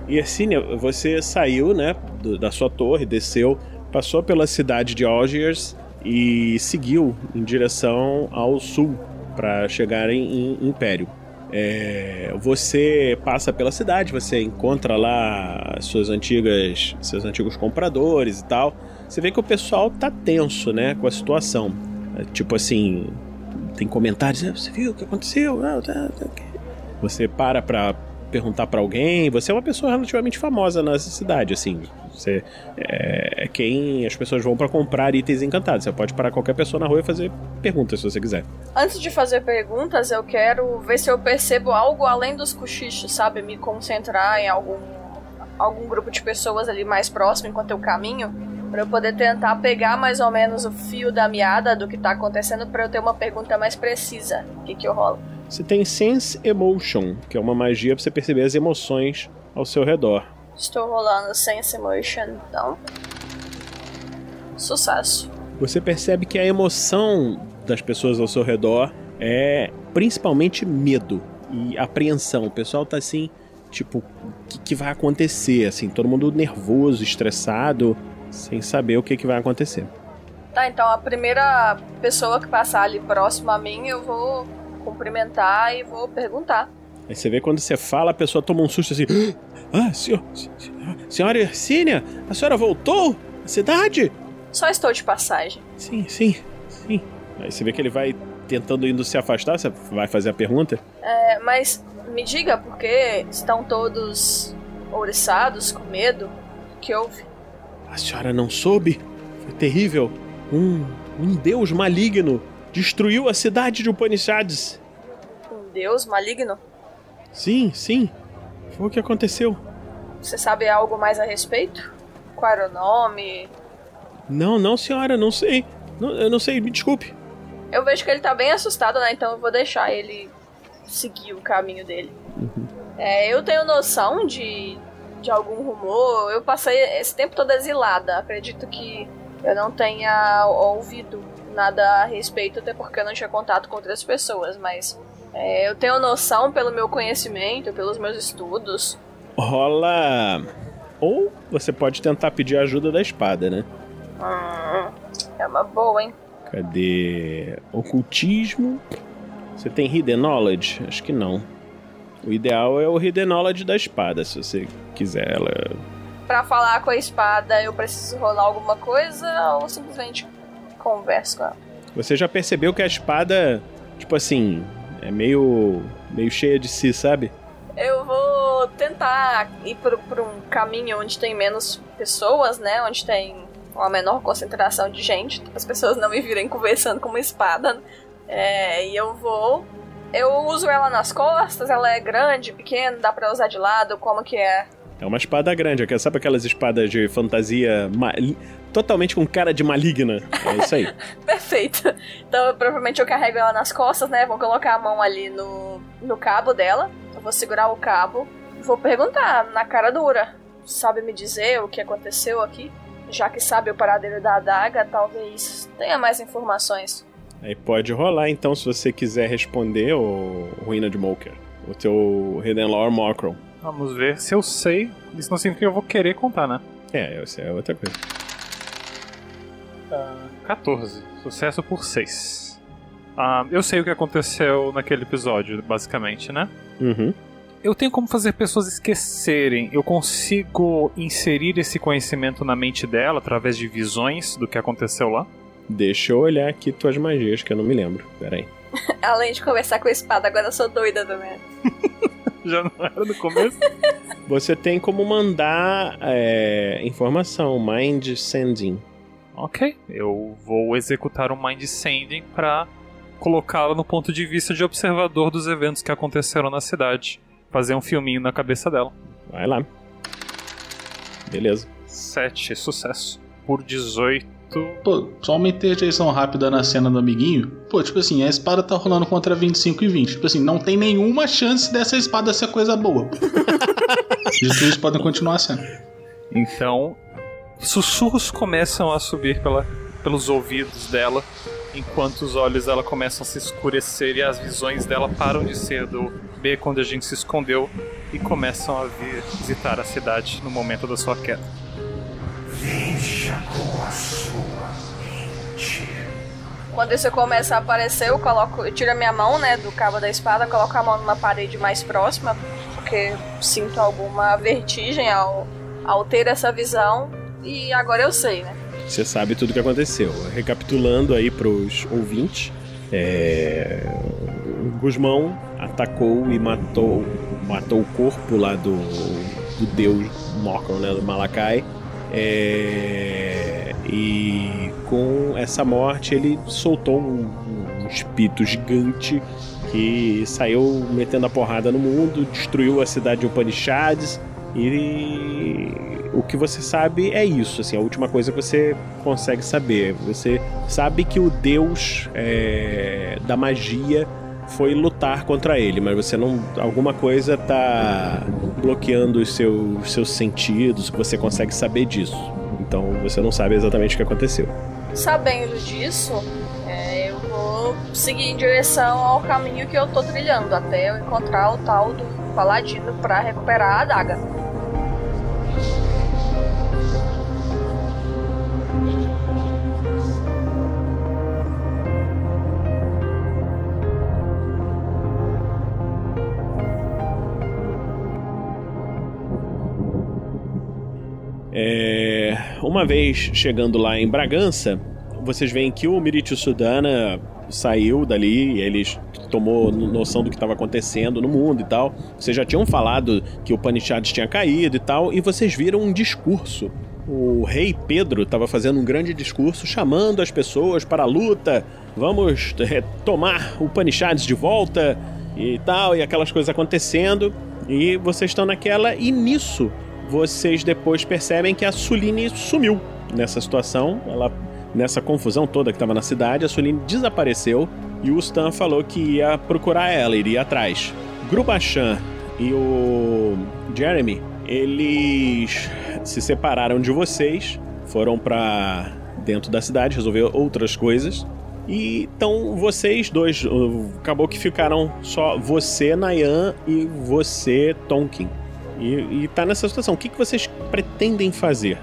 Speaker 1: E Ercínia, você saiu, né, do- da sua torre, desceu, passou pela cidade de Algiers e seguiu em direção ao sul para chegar em, em Império. É, você passa pela cidade, você encontra lá suas antigas, seus antigos compradores e tal. Você vê que o pessoal tá tenso, né, com a situação. É, tipo assim, tem comentários, "Ah, você viu o que aconteceu? Ah, tá, tá, ok." Você para pra perguntar pra alguém. Você é uma pessoa relativamente famosa nessa cidade, assim. Você é, é quem as pessoas vão pra comprar itens encantados. Você pode parar qualquer pessoa na rua e fazer perguntas se você quiser.
Speaker 8: Antes de fazer perguntas, eu quero ver se eu percebo algo além dos cochichos, sabe? Me concentrar em algum, algum grupo de pessoas ali mais próximo enquanto eu caminho. Pra eu poder tentar pegar mais ou menos o fio da meada do que tá acontecendo pra eu ter uma pergunta mais precisa. O que que eu rolo?
Speaker 1: Você tem Sense Emotion, que é uma magia pra você perceber as emoções ao seu redor.
Speaker 8: Estou rolando Sense Emotion, então. Sucesso.
Speaker 1: Você percebe que a emoção das pessoas ao seu redor é principalmente medo e apreensão. O pessoal tá assim, tipo, o que, que vai acontecer? Assim, todo mundo nervoso, estressado, sem saber o que, que vai acontecer.
Speaker 8: Tá, então a primeira pessoa que passar ali próximo a mim, eu vou cumprimentar e vou perguntar.
Speaker 1: Aí você vê quando você fala, a pessoa toma um susto assim. Ah, senhor, senhora Ercínia, a senhora voltou à cidade?
Speaker 8: Só estou de passagem.
Speaker 1: Sim, sim, sim. Aí você vê que ele vai tentando indo se afastar, você vai fazer a pergunta?
Speaker 8: É, mas me diga por que estão todos ouriçados, com medo? O que houve?
Speaker 1: A senhora não soube? Foi terrível. Um, um deus maligno destruiu a cidade de Upanishads.
Speaker 8: Um deus maligno?
Speaker 1: Sim, sim. Foi o que aconteceu.
Speaker 8: Você sabe algo mais a respeito? Qual era o nome?
Speaker 1: Não, não, senhora, não sei. Não, eu não sei, me desculpe.
Speaker 8: Eu vejo que ele tá bem assustado, né? Então eu vou deixar ele seguir o caminho dele. É, eu tenho noção de, de algum rumor. Eu passei esse tempo todo exilada. Acredito que eu não tenha ouvido nada a respeito, até porque eu não tinha contato com outras pessoas. Mas é, eu tenho noção pelo meu conhecimento, pelos meus estudos.
Speaker 1: Rola. Ou você pode tentar pedir ajuda da espada, né?
Speaker 8: Hum, é uma boa, hein?
Speaker 1: Cadê? Ocultismo. Você tem Hidden Knowledge? Acho que não. O ideal é o Hidden Knowledge da espada, se você quiser. Ela.
Speaker 8: Pra falar com a espada, eu preciso rolar alguma coisa ou simplesmente converso com ela?
Speaker 1: Você já percebeu que a espada, tipo assim, é meio. meio cheia de si, sabe?
Speaker 8: Eu vou tentar ir por, por um caminho onde tem menos pessoas, né? Onde tem uma menor concentração de gente, as pessoas não me virem conversando com uma espada. É, e eu vou. Eu uso ela nas costas, ela é grande, pequena, dá pra usar de lado, como que é?
Speaker 1: É uma espada grande, sabe aquelas espadas de fantasia ma- totalmente com cara de maligna? É isso aí.
Speaker 8: Perfeito. Então, provavelmente eu carrego ela nas costas, né? Vou colocar a mão ali no, no cabo dela. Eu vou segurar o cabo. Vou perguntar na cara dura. Sabe me dizer o que aconteceu aqui? Já que sabe o paradeiro da adaga, talvez tenha mais informações.
Speaker 1: Aí pode rolar então se você quiser responder o Ruína de Moker. O teu Hidden Lore Mocron.
Speaker 7: Vamos ver se eu sei. Isso não significa que eu vou querer contar, né?
Speaker 1: É, isso é outra coisa.
Speaker 7: Uh, 14. Sucesso por 6. Uh, eu sei o que aconteceu naquele episódio, basicamente, né?
Speaker 1: Uhum.
Speaker 7: Eu tenho como fazer pessoas esquecerem. Eu consigo inserir esse conhecimento na mente dela através de visões do que aconteceu lá?
Speaker 1: Deixa eu olhar aqui tuas magias, que eu não me lembro. Pera aí.
Speaker 8: Além de conversar com a espada, agora eu sou doida também.
Speaker 7: Já não era no começo?
Speaker 1: Você tem como mandar é, informação, mind sending.
Speaker 7: Ok, eu vou executar um mind sending para colocá-la no ponto de vista de observador dos eventos que aconteceram na cidade. Fazer um filminho na cabeça dela.
Speaker 1: Vai lá. Beleza.
Speaker 7: 7, sucesso. Por 18.
Speaker 4: Pô, só uma interjeição rápida na cena do amiguinho. Pô, tipo assim, a espada tá rolando contra 25 e 20. Tipo assim, não tem nenhuma chance dessa espada ser coisa boa. Isso, podem continuar sendo.
Speaker 7: Então, sussurros começam a subir pela, pelos ouvidos dela, enquanto os olhos dela começam a se escurecer e as visões dela param de ser do beco onde a gente se escondeu e começam a vir visitar a cidade no momento da sua queda.
Speaker 12: Veja com a sua mente.
Speaker 8: Quando isso começa a aparecer, eu coloco, eu tiro a minha mão, né, do cabo da espada, coloco a mão numa parede mais próxima, porque sinto alguma vertigem ao, ao ter essa visão. E agora eu sei, né?
Speaker 1: Você sabe tudo o que aconteceu. Recapitulando aí pros ouvintes, é... o Guzmão atacou e matou, matou o corpo lá do, do deus Mokron, né, do Malakai. É... E com essa morte ele soltou um, um espírito gigante que saiu metendo a porrada no mundo, destruiu a cidade de Upanishads e o que você sabe é isso, assim, a última coisa que você consegue saber. Você sabe que o deus é, da magia foi lutar contra ele, mas você não. Alguma coisa tá bloqueando os seus, seus sentidos, você consegue saber disso. Então você não sabe exatamente o que aconteceu.
Speaker 8: Sabendo disso, é, eu vou seguir em direção ao caminho que eu tô trilhando, até eu encontrar o tal do paladino para recuperar a adaga.
Speaker 1: É, uma vez chegando lá em Bragança, vocês veem que o Miritio Sudana saiu dali, eles tomou noção do que estava acontecendo no mundo e tal. Vocês já tinham falado que o Panichades tinha caído e tal, e vocês viram um discurso. O rei Pedro estava fazendo um grande discurso chamando as pessoas para a luta. Vamos é, tomar o Panichades de volta e tal, e aquelas coisas acontecendo. E vocês estão naquela, e nisso vocês depois percebem que a Suline sumiu nessa situação. Ela, nessa confusão toda que estava na cidade, a Suline desapareceu e o Stan falou que ia procurar ela, iria atrás. Grubachan e o Jeremy, eles se separaram de vocês, foram para dentro da cidade resolver outras coisas. E então vocês dois, acabou que ficaram só você, Nayan, e você, Tonkin. E, e tá nessa situação. O que, que vocês pretendem fazer?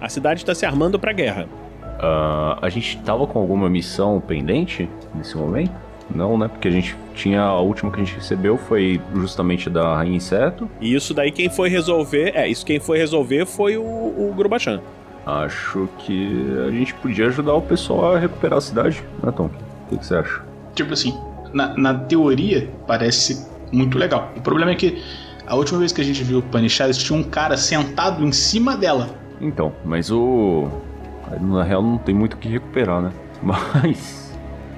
Speaker 1: A cidade está se armando para a guerra.
Speaker 5: Uh, a gente tava com alguma missão pendente nesse momento? Não, né? Porque a gente tinha. A última que a gente recebeu foi justamente da Rainha Inseto.
Speaker 1: E isso daí quem foi resolver. É, isso quem foi resolver foi o, o Grubachan.
Speaker 5: Acho que a gente podia ajudar o pessoal a recuperar a cidade, né, Tom? O que, que você acha?
Speaker 4: Tipo assim, na, na teoria parece muito legal. O problema é que a última vez que a gente viu o Panichares tinha um cara sentado em cima dela.
Speaker 5: Então, mas o. Na real não tem muito o que recuperar, né? Mas.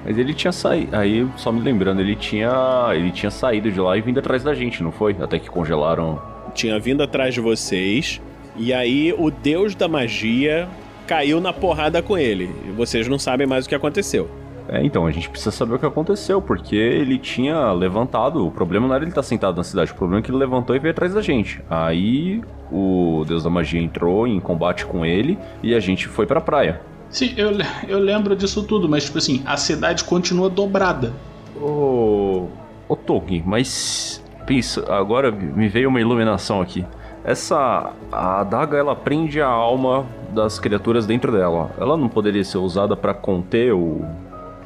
Speaker 5: Mas ele tinha saído. Aí, só me lembrando, ele tinha. Ele tinha saído de lá e vindo atrás da gente, não foi? Até que congelaram.
Speaker 1: Tinha vindo atrás de vocês. E aí o deus da magia caiu na porrada com ele. E vocês não sabem mais o que aconteceu.
Speaker 5: É, então, a gente precisa saber o que aconteceu, porque ele tinha levantado. O problema não era ele estar sentado na cidade, o problema é que ele levantou e veio atrás da gente. Aí o Deus da Magia entrou em combate com ele e a gente foi pra praia.
Speaker 4: Sim, eu, eu lembro disso tudo, mas tipo assim, a cidade continua dobrada.
Speaker 5: Ô. Ô Tolkien, mas. Pensa, agora me veio uma iluminação aqui. Essa. A adaga ela prende a alma das criaturas dentro dela. Ela não poderia ser usada pra conter o.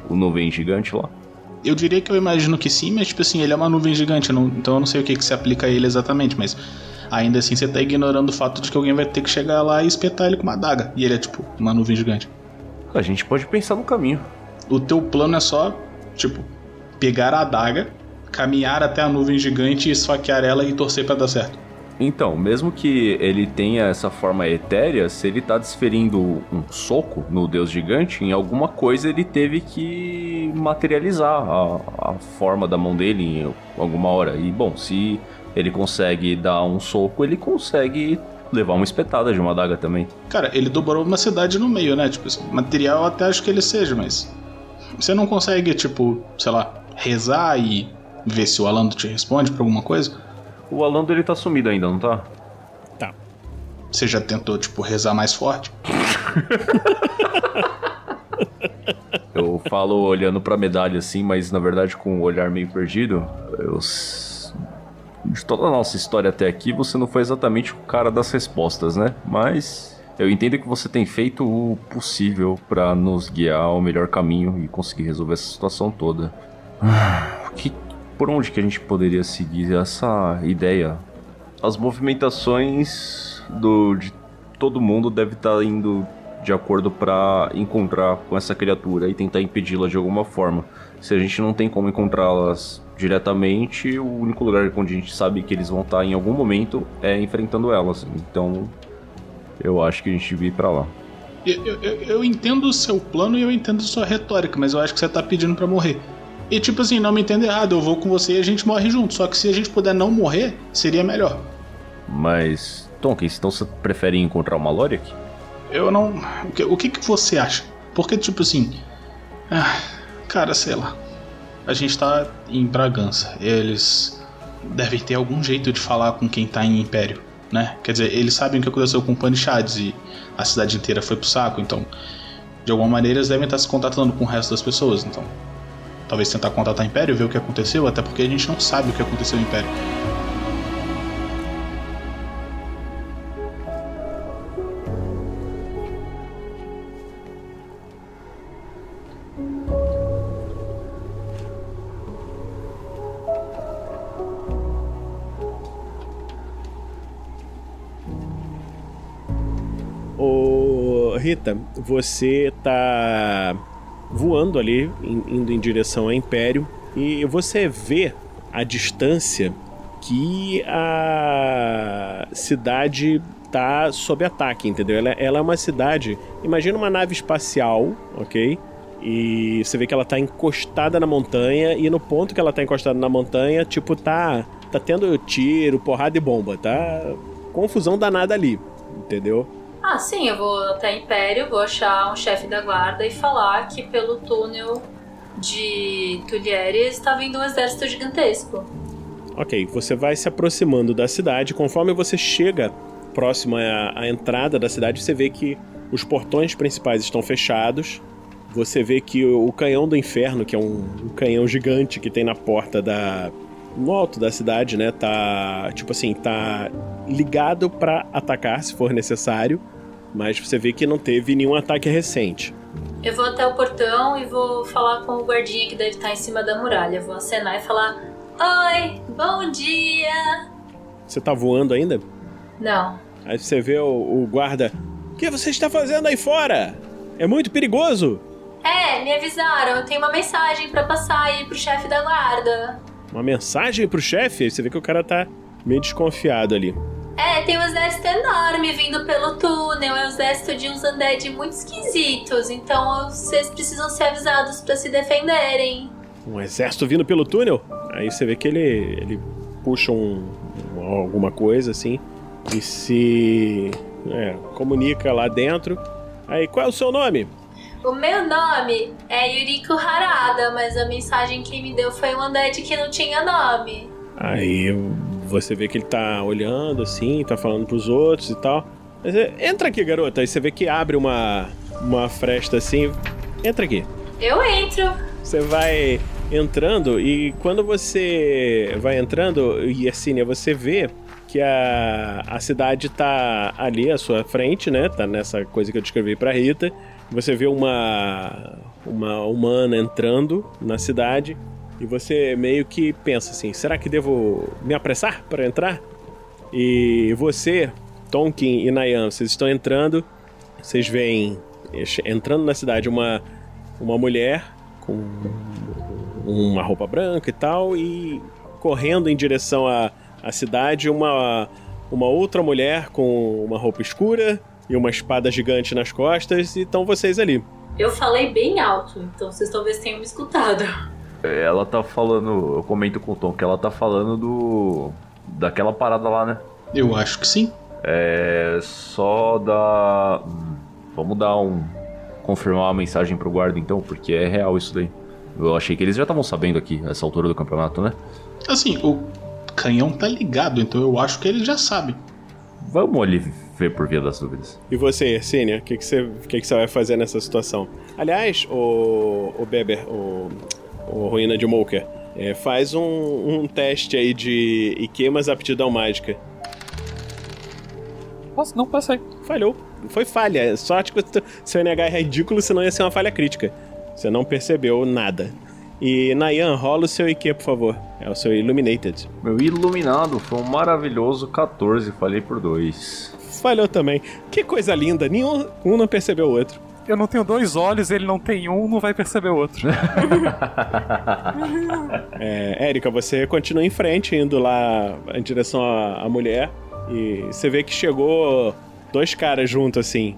Speaker 5: o nuvem gigante lá?
Speaker 4: Eu diria que eu imagino que sim, mas tipo assim, ele é uma nuvem gigante, não- então eu não sei o que, que se aplica a ele exatamente, mas ainda assim você tá ignorando o fato de que alguém vai ter que chegar lá e espetar ele com uma adaga. E ele é tipo uma nuvem gigante.
Speaker 5: A gente pode pensar no caminho.
Speaker 4: O teu plano é só, tipo, pegar a adaga, caminhar até a nuvem gigante, esfaquear ela e torcer pra dar certo.
Speaker 5: Então, mesmo que ele tenha essa forma etérea, se ele tá desferindo um soco no Deus Gigante, em alguma coisa ele teve que materializar a, a forma da mão dele em alguma hora. E bom, se ele consegue dar um soco, ele consegue levar uma espetada de uma adaga também.
Speaker 4: Cara, ele dobrou uma cidade no meio, né? Tipo, material até acho que ele seja, mas. Você não consegue, tipo, sei lá, rezar e ver se o Alando te responde pra alguma coisa?
Speaker 5: O Alando ele tá sumido ainda, não tá?
Speaker 1: Tá.
Speaker 4: Você já tentou, tipo, rezar mais forte?
Speaker 5: Eu falo olhando pra medalha assim, mas na verdade com o olhar meio perdido. Eu. De toda a nossa história até aqui, você não foi exatamente o cara das respostas, né? Mas eu entendo que você tem feito o possível pra nos guiar ao melhor caminho e conseguir resolver essa situação toda. Ah, que- por onde que a gente poderia seguir essa ideia? As movimentações do, de todo mundo deve estar indo de acordo pra encontrar com essa criatura e tentar impedi-la de alguma forma. Se a gente não tem como encontrá-las diretamente, o único lugar onde a gente sabe que eles vão estar em algum momento é enfrentando elas. Então, eu acho que a gente devia ir pra lá.
Speaker 4: Eu, eu, eu- eu entendo o seu plano e eu entendo sua retórica, mas eu acho que você tá pedindo pra morrer. E tipo assim, não me entenda errado, eu vou com você e a gente morre junto. Só que se a gente puder não morrer, seria melhor.
Speaker 5: Mas, Tonkin, então você prefere encontrar uma Loriak?
Speaker 4: Eu não. O que, o que, que você acha? Porque, tipo assim. ah, cara, sei lá. A gente tá em Bragança. Eles devem ter algum jeito de falar com quem tá em Império, né? Quer dizer, eles sabem o que aconteceu com o Panichades e a cidade inteira foi pro saco, então. De alguma maneira eles devem estar se contatando com o resto das pessoas, então. Talvez tentar contatar o Império, ver o que aconteceu, até porque a gente não sabe o que aconteceu no Império.
Speaker 1: Rita, você tá voando ali, in- indo em direção ao Império, e você vê à distância que a cidade tá sob ataque, entendeu? Ela, ela é uma cidade. Imagina uma nave espacial, ok? E você vê que ela tá encostada na montanha, e no ponto que ela tá encostada na montanha, tipo, tá, tá tendo tiro, porrada e bomba, tá? Confusão danada ali, entendeu?
Speaker 6: Ah, sim, eu vou até Império, vou achar um chefe da guarda e falar que pelo túnel de Tulieres está vindo um exército gigantesco.
Speaker 1: Ok, você vai se aproximando da cidade. Conforme você chega próximo à, à entrada da cidade, você vê que os portões principais estão fechados. Você vê que o, o canhão do inferno, que é um, um canhão gigante que tem na porta da. No alto da cidade, né? Tá. Tipo assim, tá ligado pra atacar se for necessário. Mas você vê que não teve nenhum ataque recente.
Speaker 6: Eu vou até o portão e vou falar com o guardinha que deve estar em cima da muralha. Vou acenar e falar: Oi, bom dia!
Speaker 1: Você tá voando ainda?
Speaker 6: Não,
Speaker 1: Aí você vê o, o guarda. O que você está fazendo aí fora? É muito perigoso!
Speaker 6: É, me avisaram, eu tenho uma mensagem pra passar aí pro chefe da guarda.
Speaker 1: Uma mensagem pro chefe? Aí você vê que o cara tá meio desconfiado ali.
Speaker 6: É, tem um exército enorme vindo pelo túnel, é um exército de uns undead muito esquisitos, então vocês precisam ser avisados pra se defenderem.
Speaker 1: Um exército vindo pelo túnel? Aí você vê que ele, ele puxa um, um- alguma coisa assim e se é, comunica lá dentro. Aí, qual é o seu nome?
Speaker 6: O meu nome é Yuriko Harada, mas a mensagem que me deu foi um undead que não tinha nome.
Speaker 1: Aí você vê que ele tá olhando assim, tá falando pros outros e tal. Mas é, entra aqui, garota. Aí você vê que abre uma, uma fresta assim. Entra aqui.
Speaker 6: Eu entro.
Speaker 1: Você vai entrando e quando você vai entrando, Yersinia, você vê que a, a cidade tá ali à sua frente, né? Tá nessa coisa que eu descrevi pra Rita. Você vê uma, uma humana entrando na cidade e você meio que pensa assim: será que devo me apressar para entrar? E você, Tonkin e Nayan, vocês estão entrando, vocês veem entrando na cidade uma, uma mulher com uma roupa branca e tal, e correndo em direção à, à cidade uma, uma outra mulher com uma roupa escura e uma espada gigante nas costas, e estão vocês ali.
Speaker 6: Eu falei bem alto, então vocês talvez tenham me escutado.
Speaker 5: Ela tá falando, eu comento com o Tom que ela tá falando do. daquela parada lá, né?
Speaker 4: Eu acho que sim.
Speaker 5: É. Só da. Vamos dar um. confirmar a mensagem pro guarda então, porque é real isso daí. Eu achei que eles já estavam sabendo aqui, essa altura do campeonato, né?
Speaker 4: Assim, o canhão tá ligado, então eu acho que eles já sabem.
Speaker 5: Vamos ali ver por via das dúvidas.
Speaker 1: E você, Ersênia, o que, que, você, que, que você vai fazer nessa situação? Aliás, o, o Beber, o, o Ruína de Moker, é, faz um, um teste aí de IQ, mas aptidão mágica.
Speaker 7: Posso? Não passei.
Speaker 1: Falhou. Foi falha. Sorte que o seu NH é ridículo, senão ia ser uma falha crítica. Você não percebeu nada. E Nayan, rola o seu IQ, por favor. É o seu Illuminated.
Speaker 5: Meu iluminado foi um maravilhoso 14, falhei por dois.
Speaker 1: Falhou também. Que coisa linda, nenhum um não percebeu o outro.
Speaker 7: Eu não tenho dois olhos, ele não tem um, não vai perceber o outro.
Speaker 1: é, Érica, você continua em frente, indo lá em direção à, à mulher. E você vê que chegou dois caras juntos assim.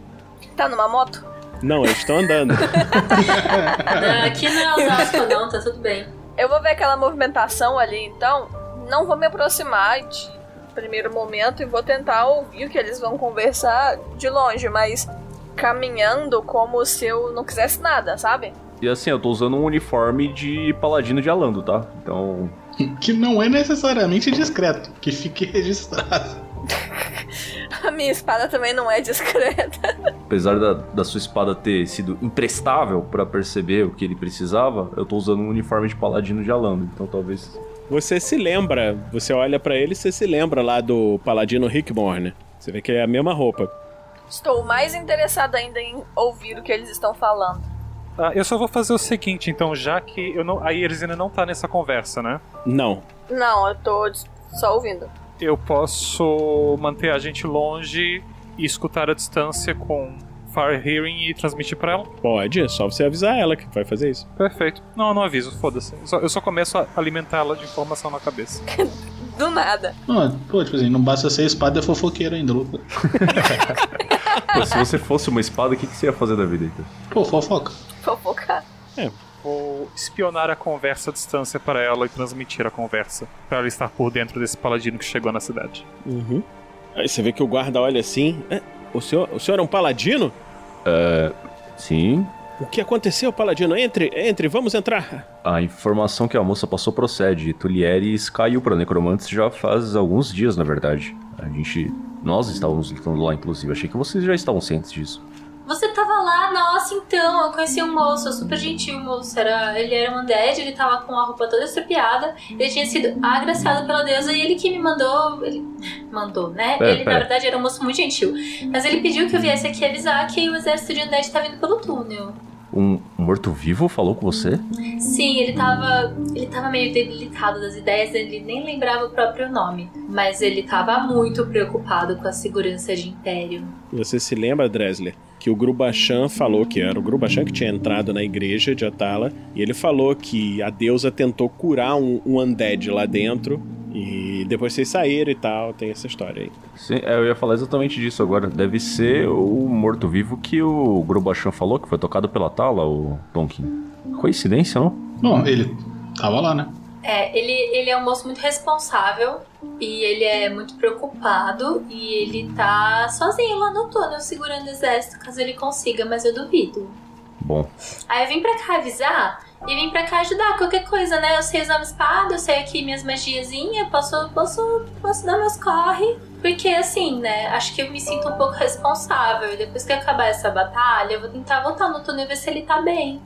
Speaker 8: Tá numa moto?
Speaker 1: Não, eles estão andando.
Speaker 6: não, aqui não é Osasco, não, tá tudo bem.
Speaker 8: Eu vou ver aquela movimentação ali, então. Não vou me aproximar de primeiro momento e vou tentar ouvir o que eles vão conversar de longe, mas caminhando como se eu não quisesse nada, sabe?
Speaker 5: E assim, eu tô usando um uniforme de paladino de Alando, tá? Então.
Speaker 4: Que não é necessariamente discreto, que fique registrado.
Speaker 8: A minha espada também não é discreta.
Speaker 5: Apesar da, da sua espada ter sido imprestável para perceber o que ele precisava, eu tô usando um uniforme de paladino de Alando, então talvez.
Speaker 1: Você se lembra, você olha para ele e você se lembra lá do paladino Rickborn. Você vê que é a mesma roupa.
Speaker 8: Estou mais interessado ainda em ouvir o que eles estão falando.
Speaker 7: Ah, eu só vou fazer o seguinte, então, já que eu não, a Irzina não tá nessa conversa, né?
Speaker 1: Não.
Speaker 8: Não, eu tô só ouvindo
Speaker 7: eu posso manter a gente longe e escutar a distância com Fire Hearing e transmitir pra ela?
Speaker 1: Pode, é só você avisar ela que vai fazer isso.
Speaker 7: Perfeito. Não, não aviso, foda-se. Eu, eu só, começo a alimentar ela de informação na cabeça.
Speaker 8: Do nada.
Speaker 4: Não, pô, tipo assim, não basta ser espada, é fofoqueiro ainda, louco.
Speaker 5: pô, se você fosse uma espada, o que, que você ia fazer da vida, então?
Speaker 4: Pô, fofoca.
Speaker 8: Fofocar.
Speaker 7: É, Vou espionar a conversa à distância para ela e transmitir a conversa, para ela estar por dentro desse paladino que chegou na cidade.
Speaker 1: Uhum. Aí você vê que o guarda olha assim. É, o, senhor, o senhor é um paladino?
Speaker 5: É. Sim.
Speaker 1: O que aconteceu, paladino? Entre, entre, vamos entrar.
Speaker 5: A informação que a moça passou procede. Tulieres caiu para necromantes já faz alguns dias, na verdade. A gente. Nós estávamos lutando lá, inclusive. Achei que vocês já estavam cientes disso.
Speaker 6: Você tava lá, nossa, então, eu conheci um moço, super gentil moço. Era, ele era um undead, ele tava com a roupa toda estrupiada, ele tinha sido agraciado pela deusa e ele que me mandou. Ele mandou, né?
Speaker 5: É,
Speaker 6: ele, na verdade, era um moço muito gentil. Mas ele pediu que eu viesse aqui avisar que o exército de undead tá vindo pelo túnel.
Speaker 5: Um morto-vivo falou com você?
Speaker 6: Sim, ele tava. Ele tava meio debilitado das ideias, ele nem lembrava o próprio nome. Mas ele tava muito preocupado com a segurança de Império.
Speaker 1: Você se lembra, Dresler? Que o Grubachan falou que era o Grubachan que tinha entrado na igreja de Atala e ele falou que a deusa tentou curar um, um undead lá dentro e depois vocês saíram e tal, tem essa história aí.
Speaker 5: Sim, é, eu ia falar exatamente disso agora. Deve ser o morto-vivo que o Grubachan falou, que foi tocado pela Tala, o Tonkin. Coincidência, não?
Speaker 4: Não, ele tava lá, né?
Speaker 6: É, ele, ele é um moço muito responsável e ele é muito preocupado e ele tá sozinho lá no túnel segurando o exército caso ele consiga, mas eu duvido.
Speaker 5: Bom,
Speaker 6: Aí eu vim pra cá avisar e vim pra cá ajudar qualquer coisa, né? Eu sei usar uma espada, eu sei aqui minhas magiazinhas, posso, posso, posso dar meus corre. Porque assim, né? Acho que eu me sinto um pouco responsável. E depois que acabar essa batalha, eu vou tentar voltar no túnel e ver se ele tá bem.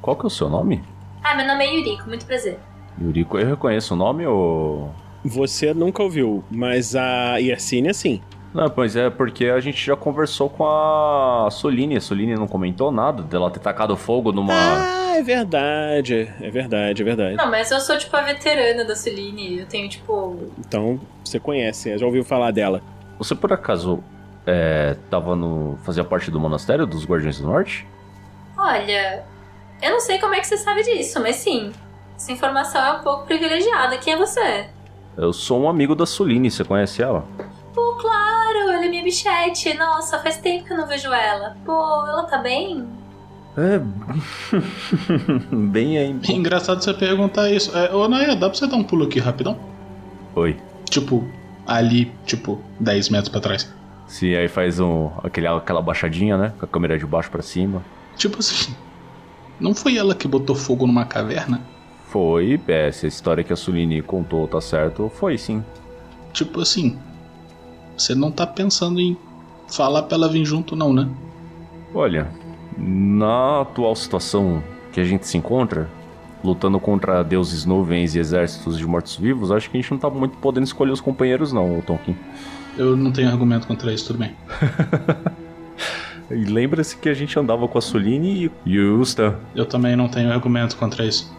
Speaker 5: qual que é o seu nome?
Speaker 6: Ah, meu nome é Yuriko, muito prazer.
Speaker 5: Yuriko, eu reconheço o nome ou.
Speaker 1: Você nunca ouviu, mas a Yersine sim.
Speaker 5: Não, pois é, porque a gente já conversou com a Soline. A Soline não comentou nada dela ter tacado fogo numa.
Speaker 1: Ah, é verdade. É verdade, é verdade.
Speaker 6: Não, mas eu sou tipo a veterana da Celine. Eu tenho tipo.
Speaker 1: Então, você conhece, já ouviu falar dela.
Speaker 5: Você por acaso é, tava no. fazia parte do monastério dos Guardiões do Norte?
Speaker 6: Olha, eu não sei como é que você sabe disso, mas sim. Essa informação é um pouco privilegiada. Quem é você?
Speaker 5: Eu sou um amigo da Soline, você conhece ela?
Speaker 6: Pô, claro, ela é minha bichete. Nossa, faz tempo que eu não vejo ela. Pô, ela tá bem?
Speaker 5: É. Bem aí.
Speaker 4: É engraçado você perguntar isso. É, ô, Naya, dá pra você dar um pulo aqui rapidão?
Speaker 5: Oi.
Speaker 4: Tipo, ali, tipo, 10 metros pra trás.
Speaker 5: Sim, aí faz um, aquele, aquela baixadinha, né? Com a câmera de baixo pra cima.
Speaker 4: Tipo assim. Não foi ela que botou fogo numa caverna?
Speaker 5: Foi, é, se a história que a Soline contou tá certo, foi sim.
Speaker 4: Tipo assim. Você não tá pensando em falar pra ela vir junto, não, né?
Speaker 5: Olha, na atual situação que a gente se encontra, lutando contra deuses nuvens e exércitos de mortos-vivos, acho que a gente não tá muito podendo escolher os companheiros, não, Tonkin.
Speaker 4: Eu não tenho argumento contra isso, tudo bem.
Speaker 5: E lembra-se que a gente andava com a Soline e o Stan.
Speaker 4: Eu também não tenho argumento contra isso.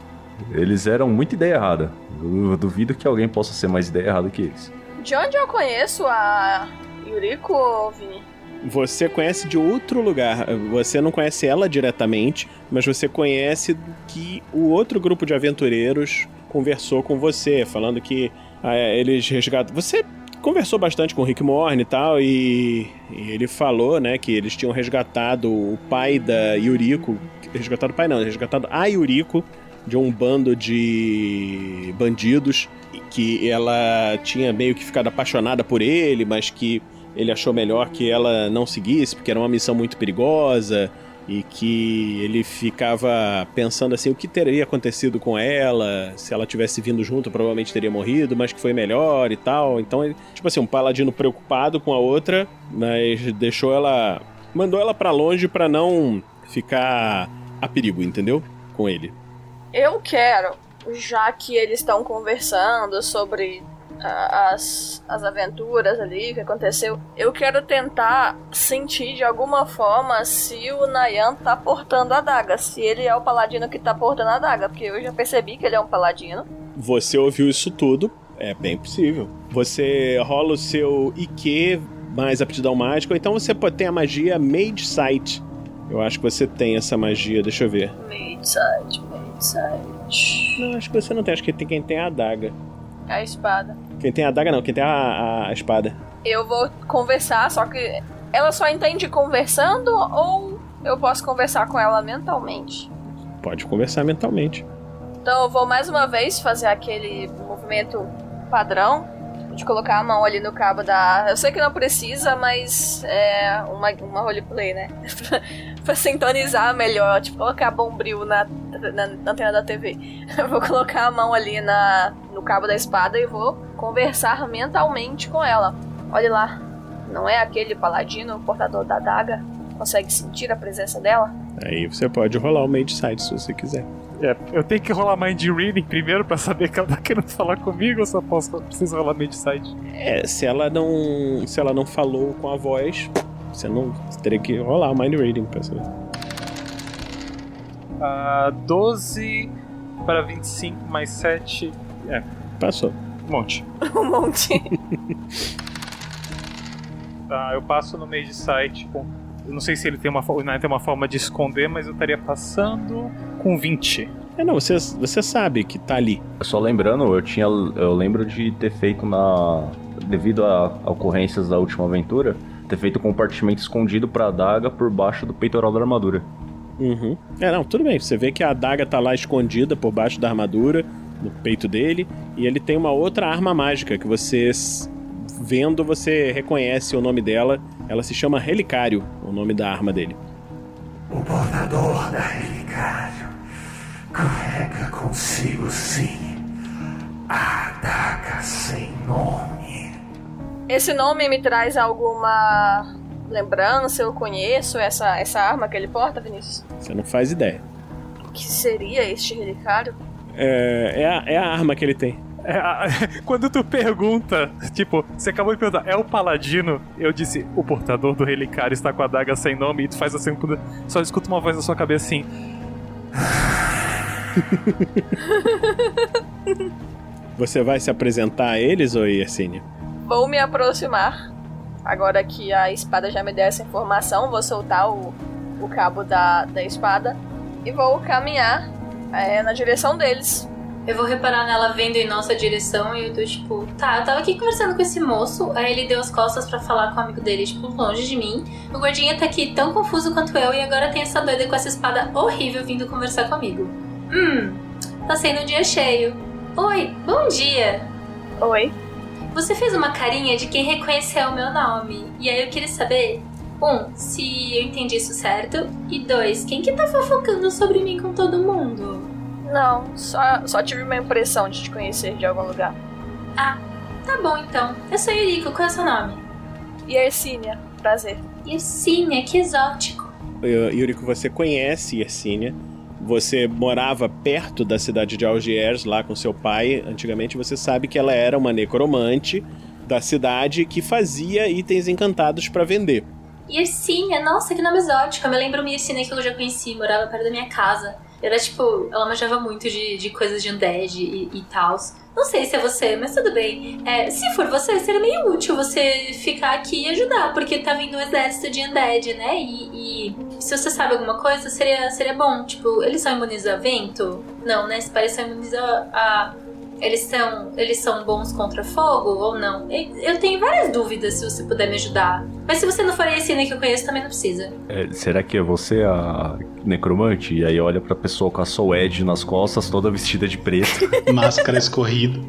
Speaker 5: Eles eram muita ideia errada. Eu duvido que alguém possa ser mais ideia errada que eles.
Speaker 8: De onde eu conheço a Yuriko, Vini?
Speaker 1: Você conhece de outro lugar. Você não conhece ela diretamente, mas você conhece que o outro grupo de aventureiros conversou com você, falando que ah, eles resgatam. Você conversou bastante com o Rick Morne e tal, e, e ele falou, né, que eles tinham resgatado o pai da Yuriko. Resgatado o pai não, resgatado a Yuriko de um bando de bandidos que ela tinha meio que ficado apaixonada por ele, mas que ele achou melhor que ela não seguisse, porque era uma missão muito perigosa e que ele ficava pensando assim o que teria acontecido com ela? Se ela tivesse vindo junto provavelmente teria morrido mas que foi melhor e tal. Então tipo assim um paladino preocupado com a outra mas deixou ela mandou ela pra longe pra não ficar a perigo entendeu? Com ele
Speaker 8: Eu quero, já que eles estão conversando sobre ah, as, as aventuras ali, o que aconteceu, eu quero tentar sentir de alguma forma se o Nayan tá portando a daga, se ele é o paladino que tá portando a daga, porque eu já percebi que ele é um paladino.
Speaker 1: Você ouviu isso tudo? É bem possível. Você rola o seu IQ mais aptidão mágica, ou então você pode ter a magia Mage Sight. Eu acho que você tem essa magia, deixa eu ver.
Speaker 8: Made side, side.
Speaker 1: Não, acho que você não tem, acho que tem quem tem a adaga.
Speaker 8: A espada.
Speaker 1: Quem tem a adaga não, quem tem a, a- a espada.
Speaker 8: Eu vou conversar, só que ela só entende conversando ou eu posso conversar com ela mentalmente?
Speaker 1: Pode conversar mentalmente.
Speaker 8: Então eu vou mais uma vez fazer aquele movimento padrão de colocar a mão ali no cabo da. Eu sei que não precisa, mas é uma, uma roleplay, né? pra sintonizar melhor, tipo, colocar bombril na, na, na antena da TV. Eu vou colocar a mão ali na, no cabo da espada e vou conversar mentalmente com ela. Olha lá, não é aquele paladino, portador da daga? Consegue sentir a presença dela?
Speaker 1: Aí você pode rolar o Mage Sight se você quiser.
Speaker 7: É, eu tenho que rolar Mind Reading primeiro pra saber que ela tá querendo falar comigo ou só posso, preciso rolar Made Sight?
Speaker 1: É, se ela não. Se ela não falou com a voz, você não. Você teria que rolar o Mind Reading pra saber.
Speaker 7: Ah, 12 para 25 mais 7. É,
Speaker 1: Passou.
Speaker 7: um monte.
Speaker 8: um monte.
Speaker 7: Tá, eu passo no Made Sight com. Eu não sei se ele tem uma, fo- o Nine tem uma forma de esconder, mas eu estaria passando com 20.
Speaker 1: É, não, você, você sabe que tá ali.
Speaker 5: Só lembrando, eu tinha. Eu lembro de ter feito na. Devido a a ocorrências da última aventura, ter feito um compartimento escondido pra adaga por baixo do peitoral da armadura.
Speaker 1: Uhum. É, não, tudo bem. Você vê que a adaga tá lá escondida por baixo da armadura, no peito dele, e ele tem uma outra arma mágica que você, vendo, você reconhece o nome dela. Ela se chama Relicário, o nome da arma dele.
Speaker 12: O portador da relicário carrega consigo, sim, a adaga sem nome.
Speaker 8: Esse nome me traz alguma lembrança? Eu conheço essa, essa arma que ele porta, Vinícius?
Speaker 1: Você não faz ideia.
Speaker 8: O que seria este relicário?
Speaker 1: É, é, a, é a arma que ele tem.
Speaker 7: É, a- quando tu pergunta, tipo, você acabou de perguntar, é o paladino? Eu disse, o portador do relicário está com a adaga sem nome, e tu faz assim, só escuta uma voz na sua cabeça assim.
Speaker 1: Você vai se apresentar a eles, ou Yersinia?
Speaker 8: Vou me aproximar. Agora que a espada já me deu essa informação, vou soltar o, o cabo da, da espada e vou caminhar é, na direção deles.
Speaker 6: Eu vou reparar nela vendo em nossa direção e eu tô tipo, tá, eu tava aqui conversando com esse moço, aí ele deu as costas pra falar com o amigo dele, tipo, longe de mim. O gordinho tá aqui tão confuso quanto eu e agora tem essa doida com essa espada horrível vindo conversar comigo. Hum, tá sendo um dia cheio. Oi, bom dia.
Speaker 8: Oi.
Speaker 6: Você fez uma carinha de quem reconheceu o meu nome. E aí eu queria saber, um, se eu entendi isso certo, e dois, quem que tá fofocando sobre mim com todo mundo?
Speaker 8: Não, só, só tive uma impressão de te conhecer de algum lugar.
Speaker 6: Ah, tá bom então. Eu sou Yuriko, qual é o seu nome?
Speaker 8: Yersinia, prazer.
Speaker 6: Yersinia, que exótico.
Speaker 1: Yuriko, você conhece Yersinia. Você morava perto da cidade de Algiers, lá com seu pai. Antigamente você sabe que ela era uma necromante da cidade que fazia itens encantados pra vender.
Speaker 6: Yersinia, nossa, que nome exótico. Eu me lembro uma Yersinia que eu já conheci, morava perto da minha casa. Era tipo, ela manjava muito de, de coisas de undead e, e tal. Não sei se é você, mas tudo bem. É, se for você, seria meio útil você ficar aqui e ajudar, porque tá vindo um exército de undead, né? E, e se você sabe alguma coisa, seria, seria bom. Tipo, eles são imunes a vento? Não, né? Se parece são imunes a. eles são, eles são bons contra fogo ou não? Eu tenho várias dúvidas se você puder me ajudar. Mas se você não for a Yesenia que eu conheço, também não precisa.
Speaker 5: É, será que é você a necromante? E aí olha pra pessoa com a Soul Edge nas costas, toda vestida de preto.
Speaker 4: Máscara escorrida.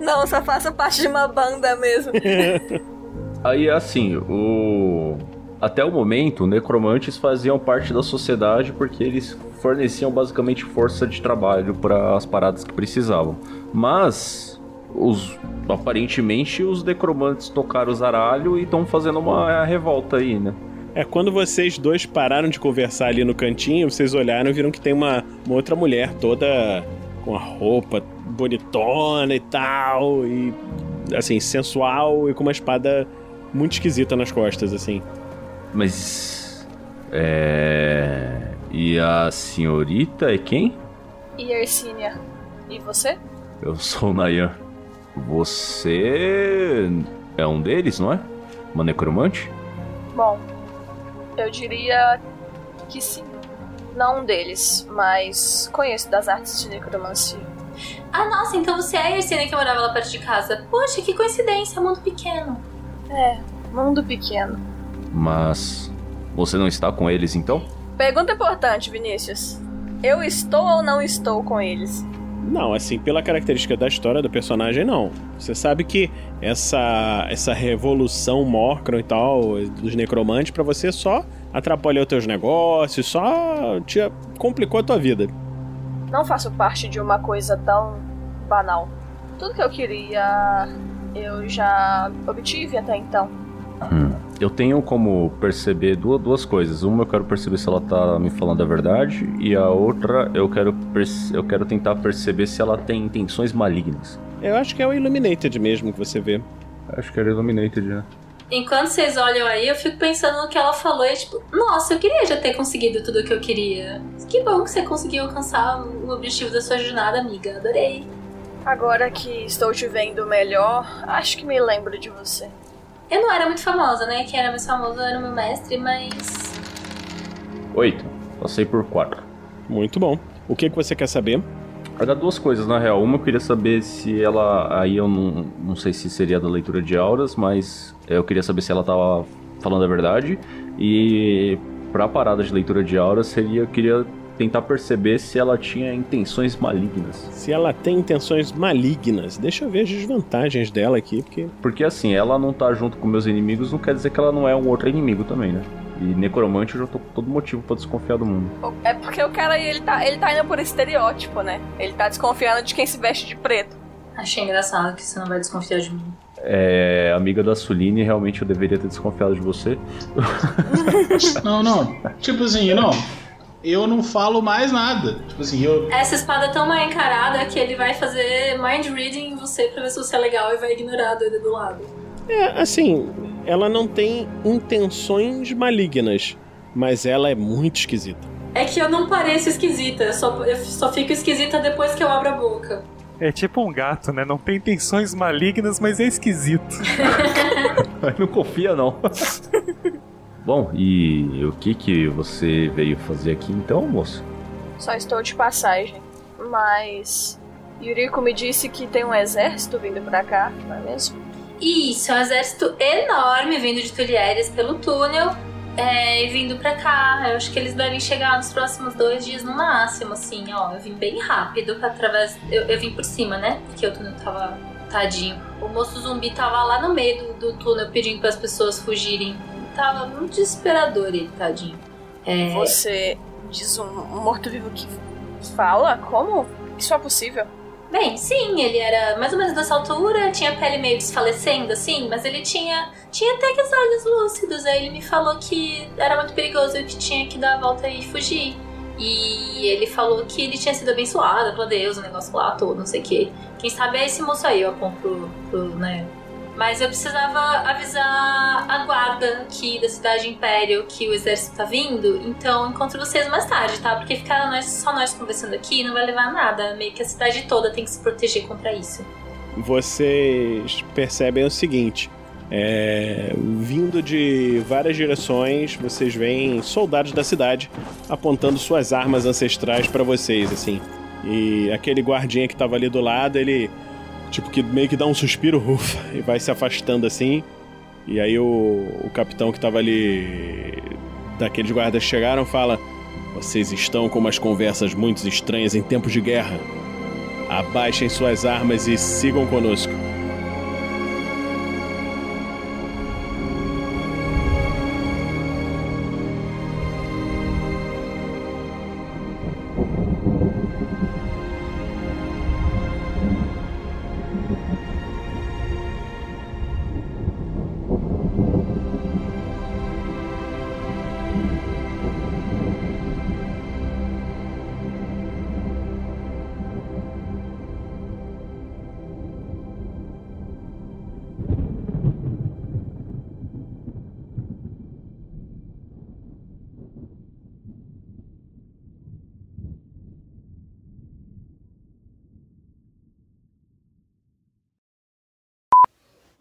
Speaker 8: Não, só faço parte de uma banda mesmo.
Speaker 5: Aí assim, o. Até o momento, necromantes faziam parte da sociedade porque eles forneciam basicamente força de trabalho para as paradas que precisavam. Mas os aparentemente os necromantes tocaram o zaralho e estão fazendo uma revolta aí, né?
Speaker 1: É, quando vocês dois pararam de conversar ali no cantinho, vocês olharam e viram que tem uma, uma outra mulher toda com a roupa bonitona e tal, e assim, sensual e com uma espada muito esquisita nas costas, assim.
Speaker 5: Mas. É. E a senhorita é quem?
Speaker 8: Yersinia. E você?
Speaker 5: Eu sou o Nayan. Você. é um deles, não é? Uma necromante?
Speaker 8: Bom, eu diria que sim. Não um deles, mas conheço das artes de necromancia.
Speaker 6: Ah, nossa, então você é a Yersinia que morava lá perto de casa. Poxa, que coincidência, mundo pequeno.
Speaker 8: É, mundo pequeno.
Speaker 5: Mas. Você não está com eles então?
Speaker 8: Pergunta importante, Vinícius. Eu estou ou não estou com eles?
Speaker 1: Não, assim, pela característica da história do personagem, não. Você sabe que essa essa revolução Morcron e tal, dos necromantes, pra você só atrapalhou teus negócios, só te complicou a tua vida.
Speaker 8: Não faço parte de uma coisa tão banal. Tudo que eu queria, eu já obtive até então.
Speaker 5: Hum. Eu tenho como perceber duas, duas coisas. Uma, eu quero perceber se ela tá me falando a verdade. E a outra, eu quero, eu quero tentar perceber se ela tem intenções malignas.
Speaker 1: Eu acho que é o Illuminated mesmo que você vê.
Speaker 5: Acho que era Illuminated, né?
Speaker 6: Enquanto vocês olham aí, eu fico pensando no que ela falou e tipo, nossa, eu queria já ter conseguido tudo o que eu queria. Que bom que você conseguiu alcançar o objetivo da sua jornada, amiga. Adorei.
Speaker 8: Agora que estou te vendo melhor, acho que me lembro de você.
Speaker 6: Eu não era muito famosa, né? Quem era mais famoso era o meu mestre, mas.
Speaker 5: Oito. Passei por quatro.
Speaker 1: Muito bom. O que, que você quer saber?
Speaker 5: Era duas coisas, na real. Uma eu queria saber se ela. Aí eu não, não sei se seria da leitura de auras, mas eu queria saber se ela tava falando a verdade. E pra parada de leitura de auras seria. Eu queria tentar perceber se ela tinha intenções malignas.
Speaker 1: Se ela tem intenções malignas, deixa eu ver as desvantagens dela aqui, porque.
Speaker 5: Porque assim, ela não tá junto com meus inimigos não quer dizer que ela não é um outro inimigo também, né? E necromante eu já tô com todo motivo pra desconfiar do mundo.
Speaker 8: É porque o cara ele tá, ele tá indo por estereótipo, né? Ele tá desconfiando de quem se veste de preto.
Speaker 6: Achei engraçado que você não vai desconfiar de mim.
Speaker 5: É, amiga da Suline, realmente eu deveria ter desconfiado de você.
Speaker 4: Não, não. Tipo assim, não. Eu não falo mais nada. Tipo assim, eu.
Speaker 6: Essa espada é tão mal encarada que ele vai fazer mind reading em você pra ver se você é legal e vai ignorar a doida do lado.
Speaker 1: É, assim, ela não tem intenções malignas, mas ela é muito esquisita.
Speaker 6: É que eu não pareço esquisita, eu só, eu só fico esquisita depois que eu abro a boca.
Speaker 7: É tipo um gato, né? Não tem intenções malignas, mas é esquisito.
Speaker 5: não confia, não. Bom, e o que que você veio fazer aqui então, moço?
Speaker 8: Só estou de passagem. Mas. Yuriko me disse que tem um exército vindo pra cá, não é mesmo?
Speaker 6: Isso, é um exército enorme vindo de Tulieres pelo túnel é, e vindo pra cá. Eu acho que eles devem chegar nos próximos dois dias no máximo, assim, ó. Eu vim bem rápido através. Eu, eu vim por cima, né? Porque o túnel tava tadinho. O moço zumbi tava lá no meio do, do túnel pedindo para as pessoas fugirem. Tava muito desesperador ele, tadinho. É,
Speaker 8: Você diz um, um morto-vivo que fala? Como? Isso é possível?
Speaker 6: Bem, sim, ele era mais ou menos dessa altura, tinha a pele meio desfalecendo, assim, mas ele tinha, tinha até que os olhos lúcidos. Aí ele me falou que era muito perigoso e que tinha que dar a volta e fugir. E ele falou que ele tinha sido abençoado por Deus, o negócio lá todo, não sei o quê. Quem sabe é esse moço aí, eu aponto pro, pro, né? Mas eu precisava avisar a guarda aqui da cidade Império que o exército tá vindo. Então encontro vocês mais tarde, tá? Porque ficar nós, só nós conversando aqui não vai levar a nada. Meio que a cidade toda tem que se proteger contra isso.
Speaker 1: Vocês percebem o seguinte: é, vindo de várias direções, vocês veem soldados da cidade apontando suas armas ancestrais para vocês, assim. E aquele guardinha que tava ali do lado, ele tipo que meio que dá um suspiro, ufa, e vai se afastando assim. E aí o, o capitão que tava ali daqueles guardas chegaram fala: "Vocês estão com umas conversas muito estranhas em tempos de guerra. Abaixem suas armas e sigam conosco."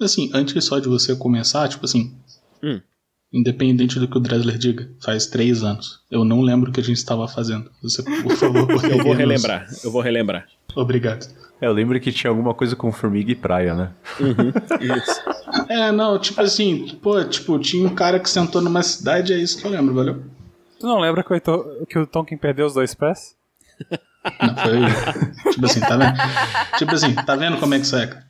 Speaker 4: Assim, antes só de você começar, tipo assim.
Speaker 1: Hum.
Speaker 4: Independente do que o Dresler diga, faz três anos. Eu não lembro o que a gente estava fazendo. Você, por favor,
Speaker 1: Eu vou relembrar, eu vou relembrar.
Speaker 4: Obrigado.
Speaker 5: É, eu lembro que tinha alguma coisa com formiga e praia, né?
Speaker 1: Isso.
Speaker 4: É, não, tipo assim, pô, tipo, tinha um cara que sentou numa cidade, é isso que eu lembro, valeu?
Speaker 7: Tu não lembra que o, Heitor- que o Tonkin perdeu os dois pés?
Speaker 4: Não, foi. tipo assim, tá vendo? Tipo assim, tá vendo como é que seca?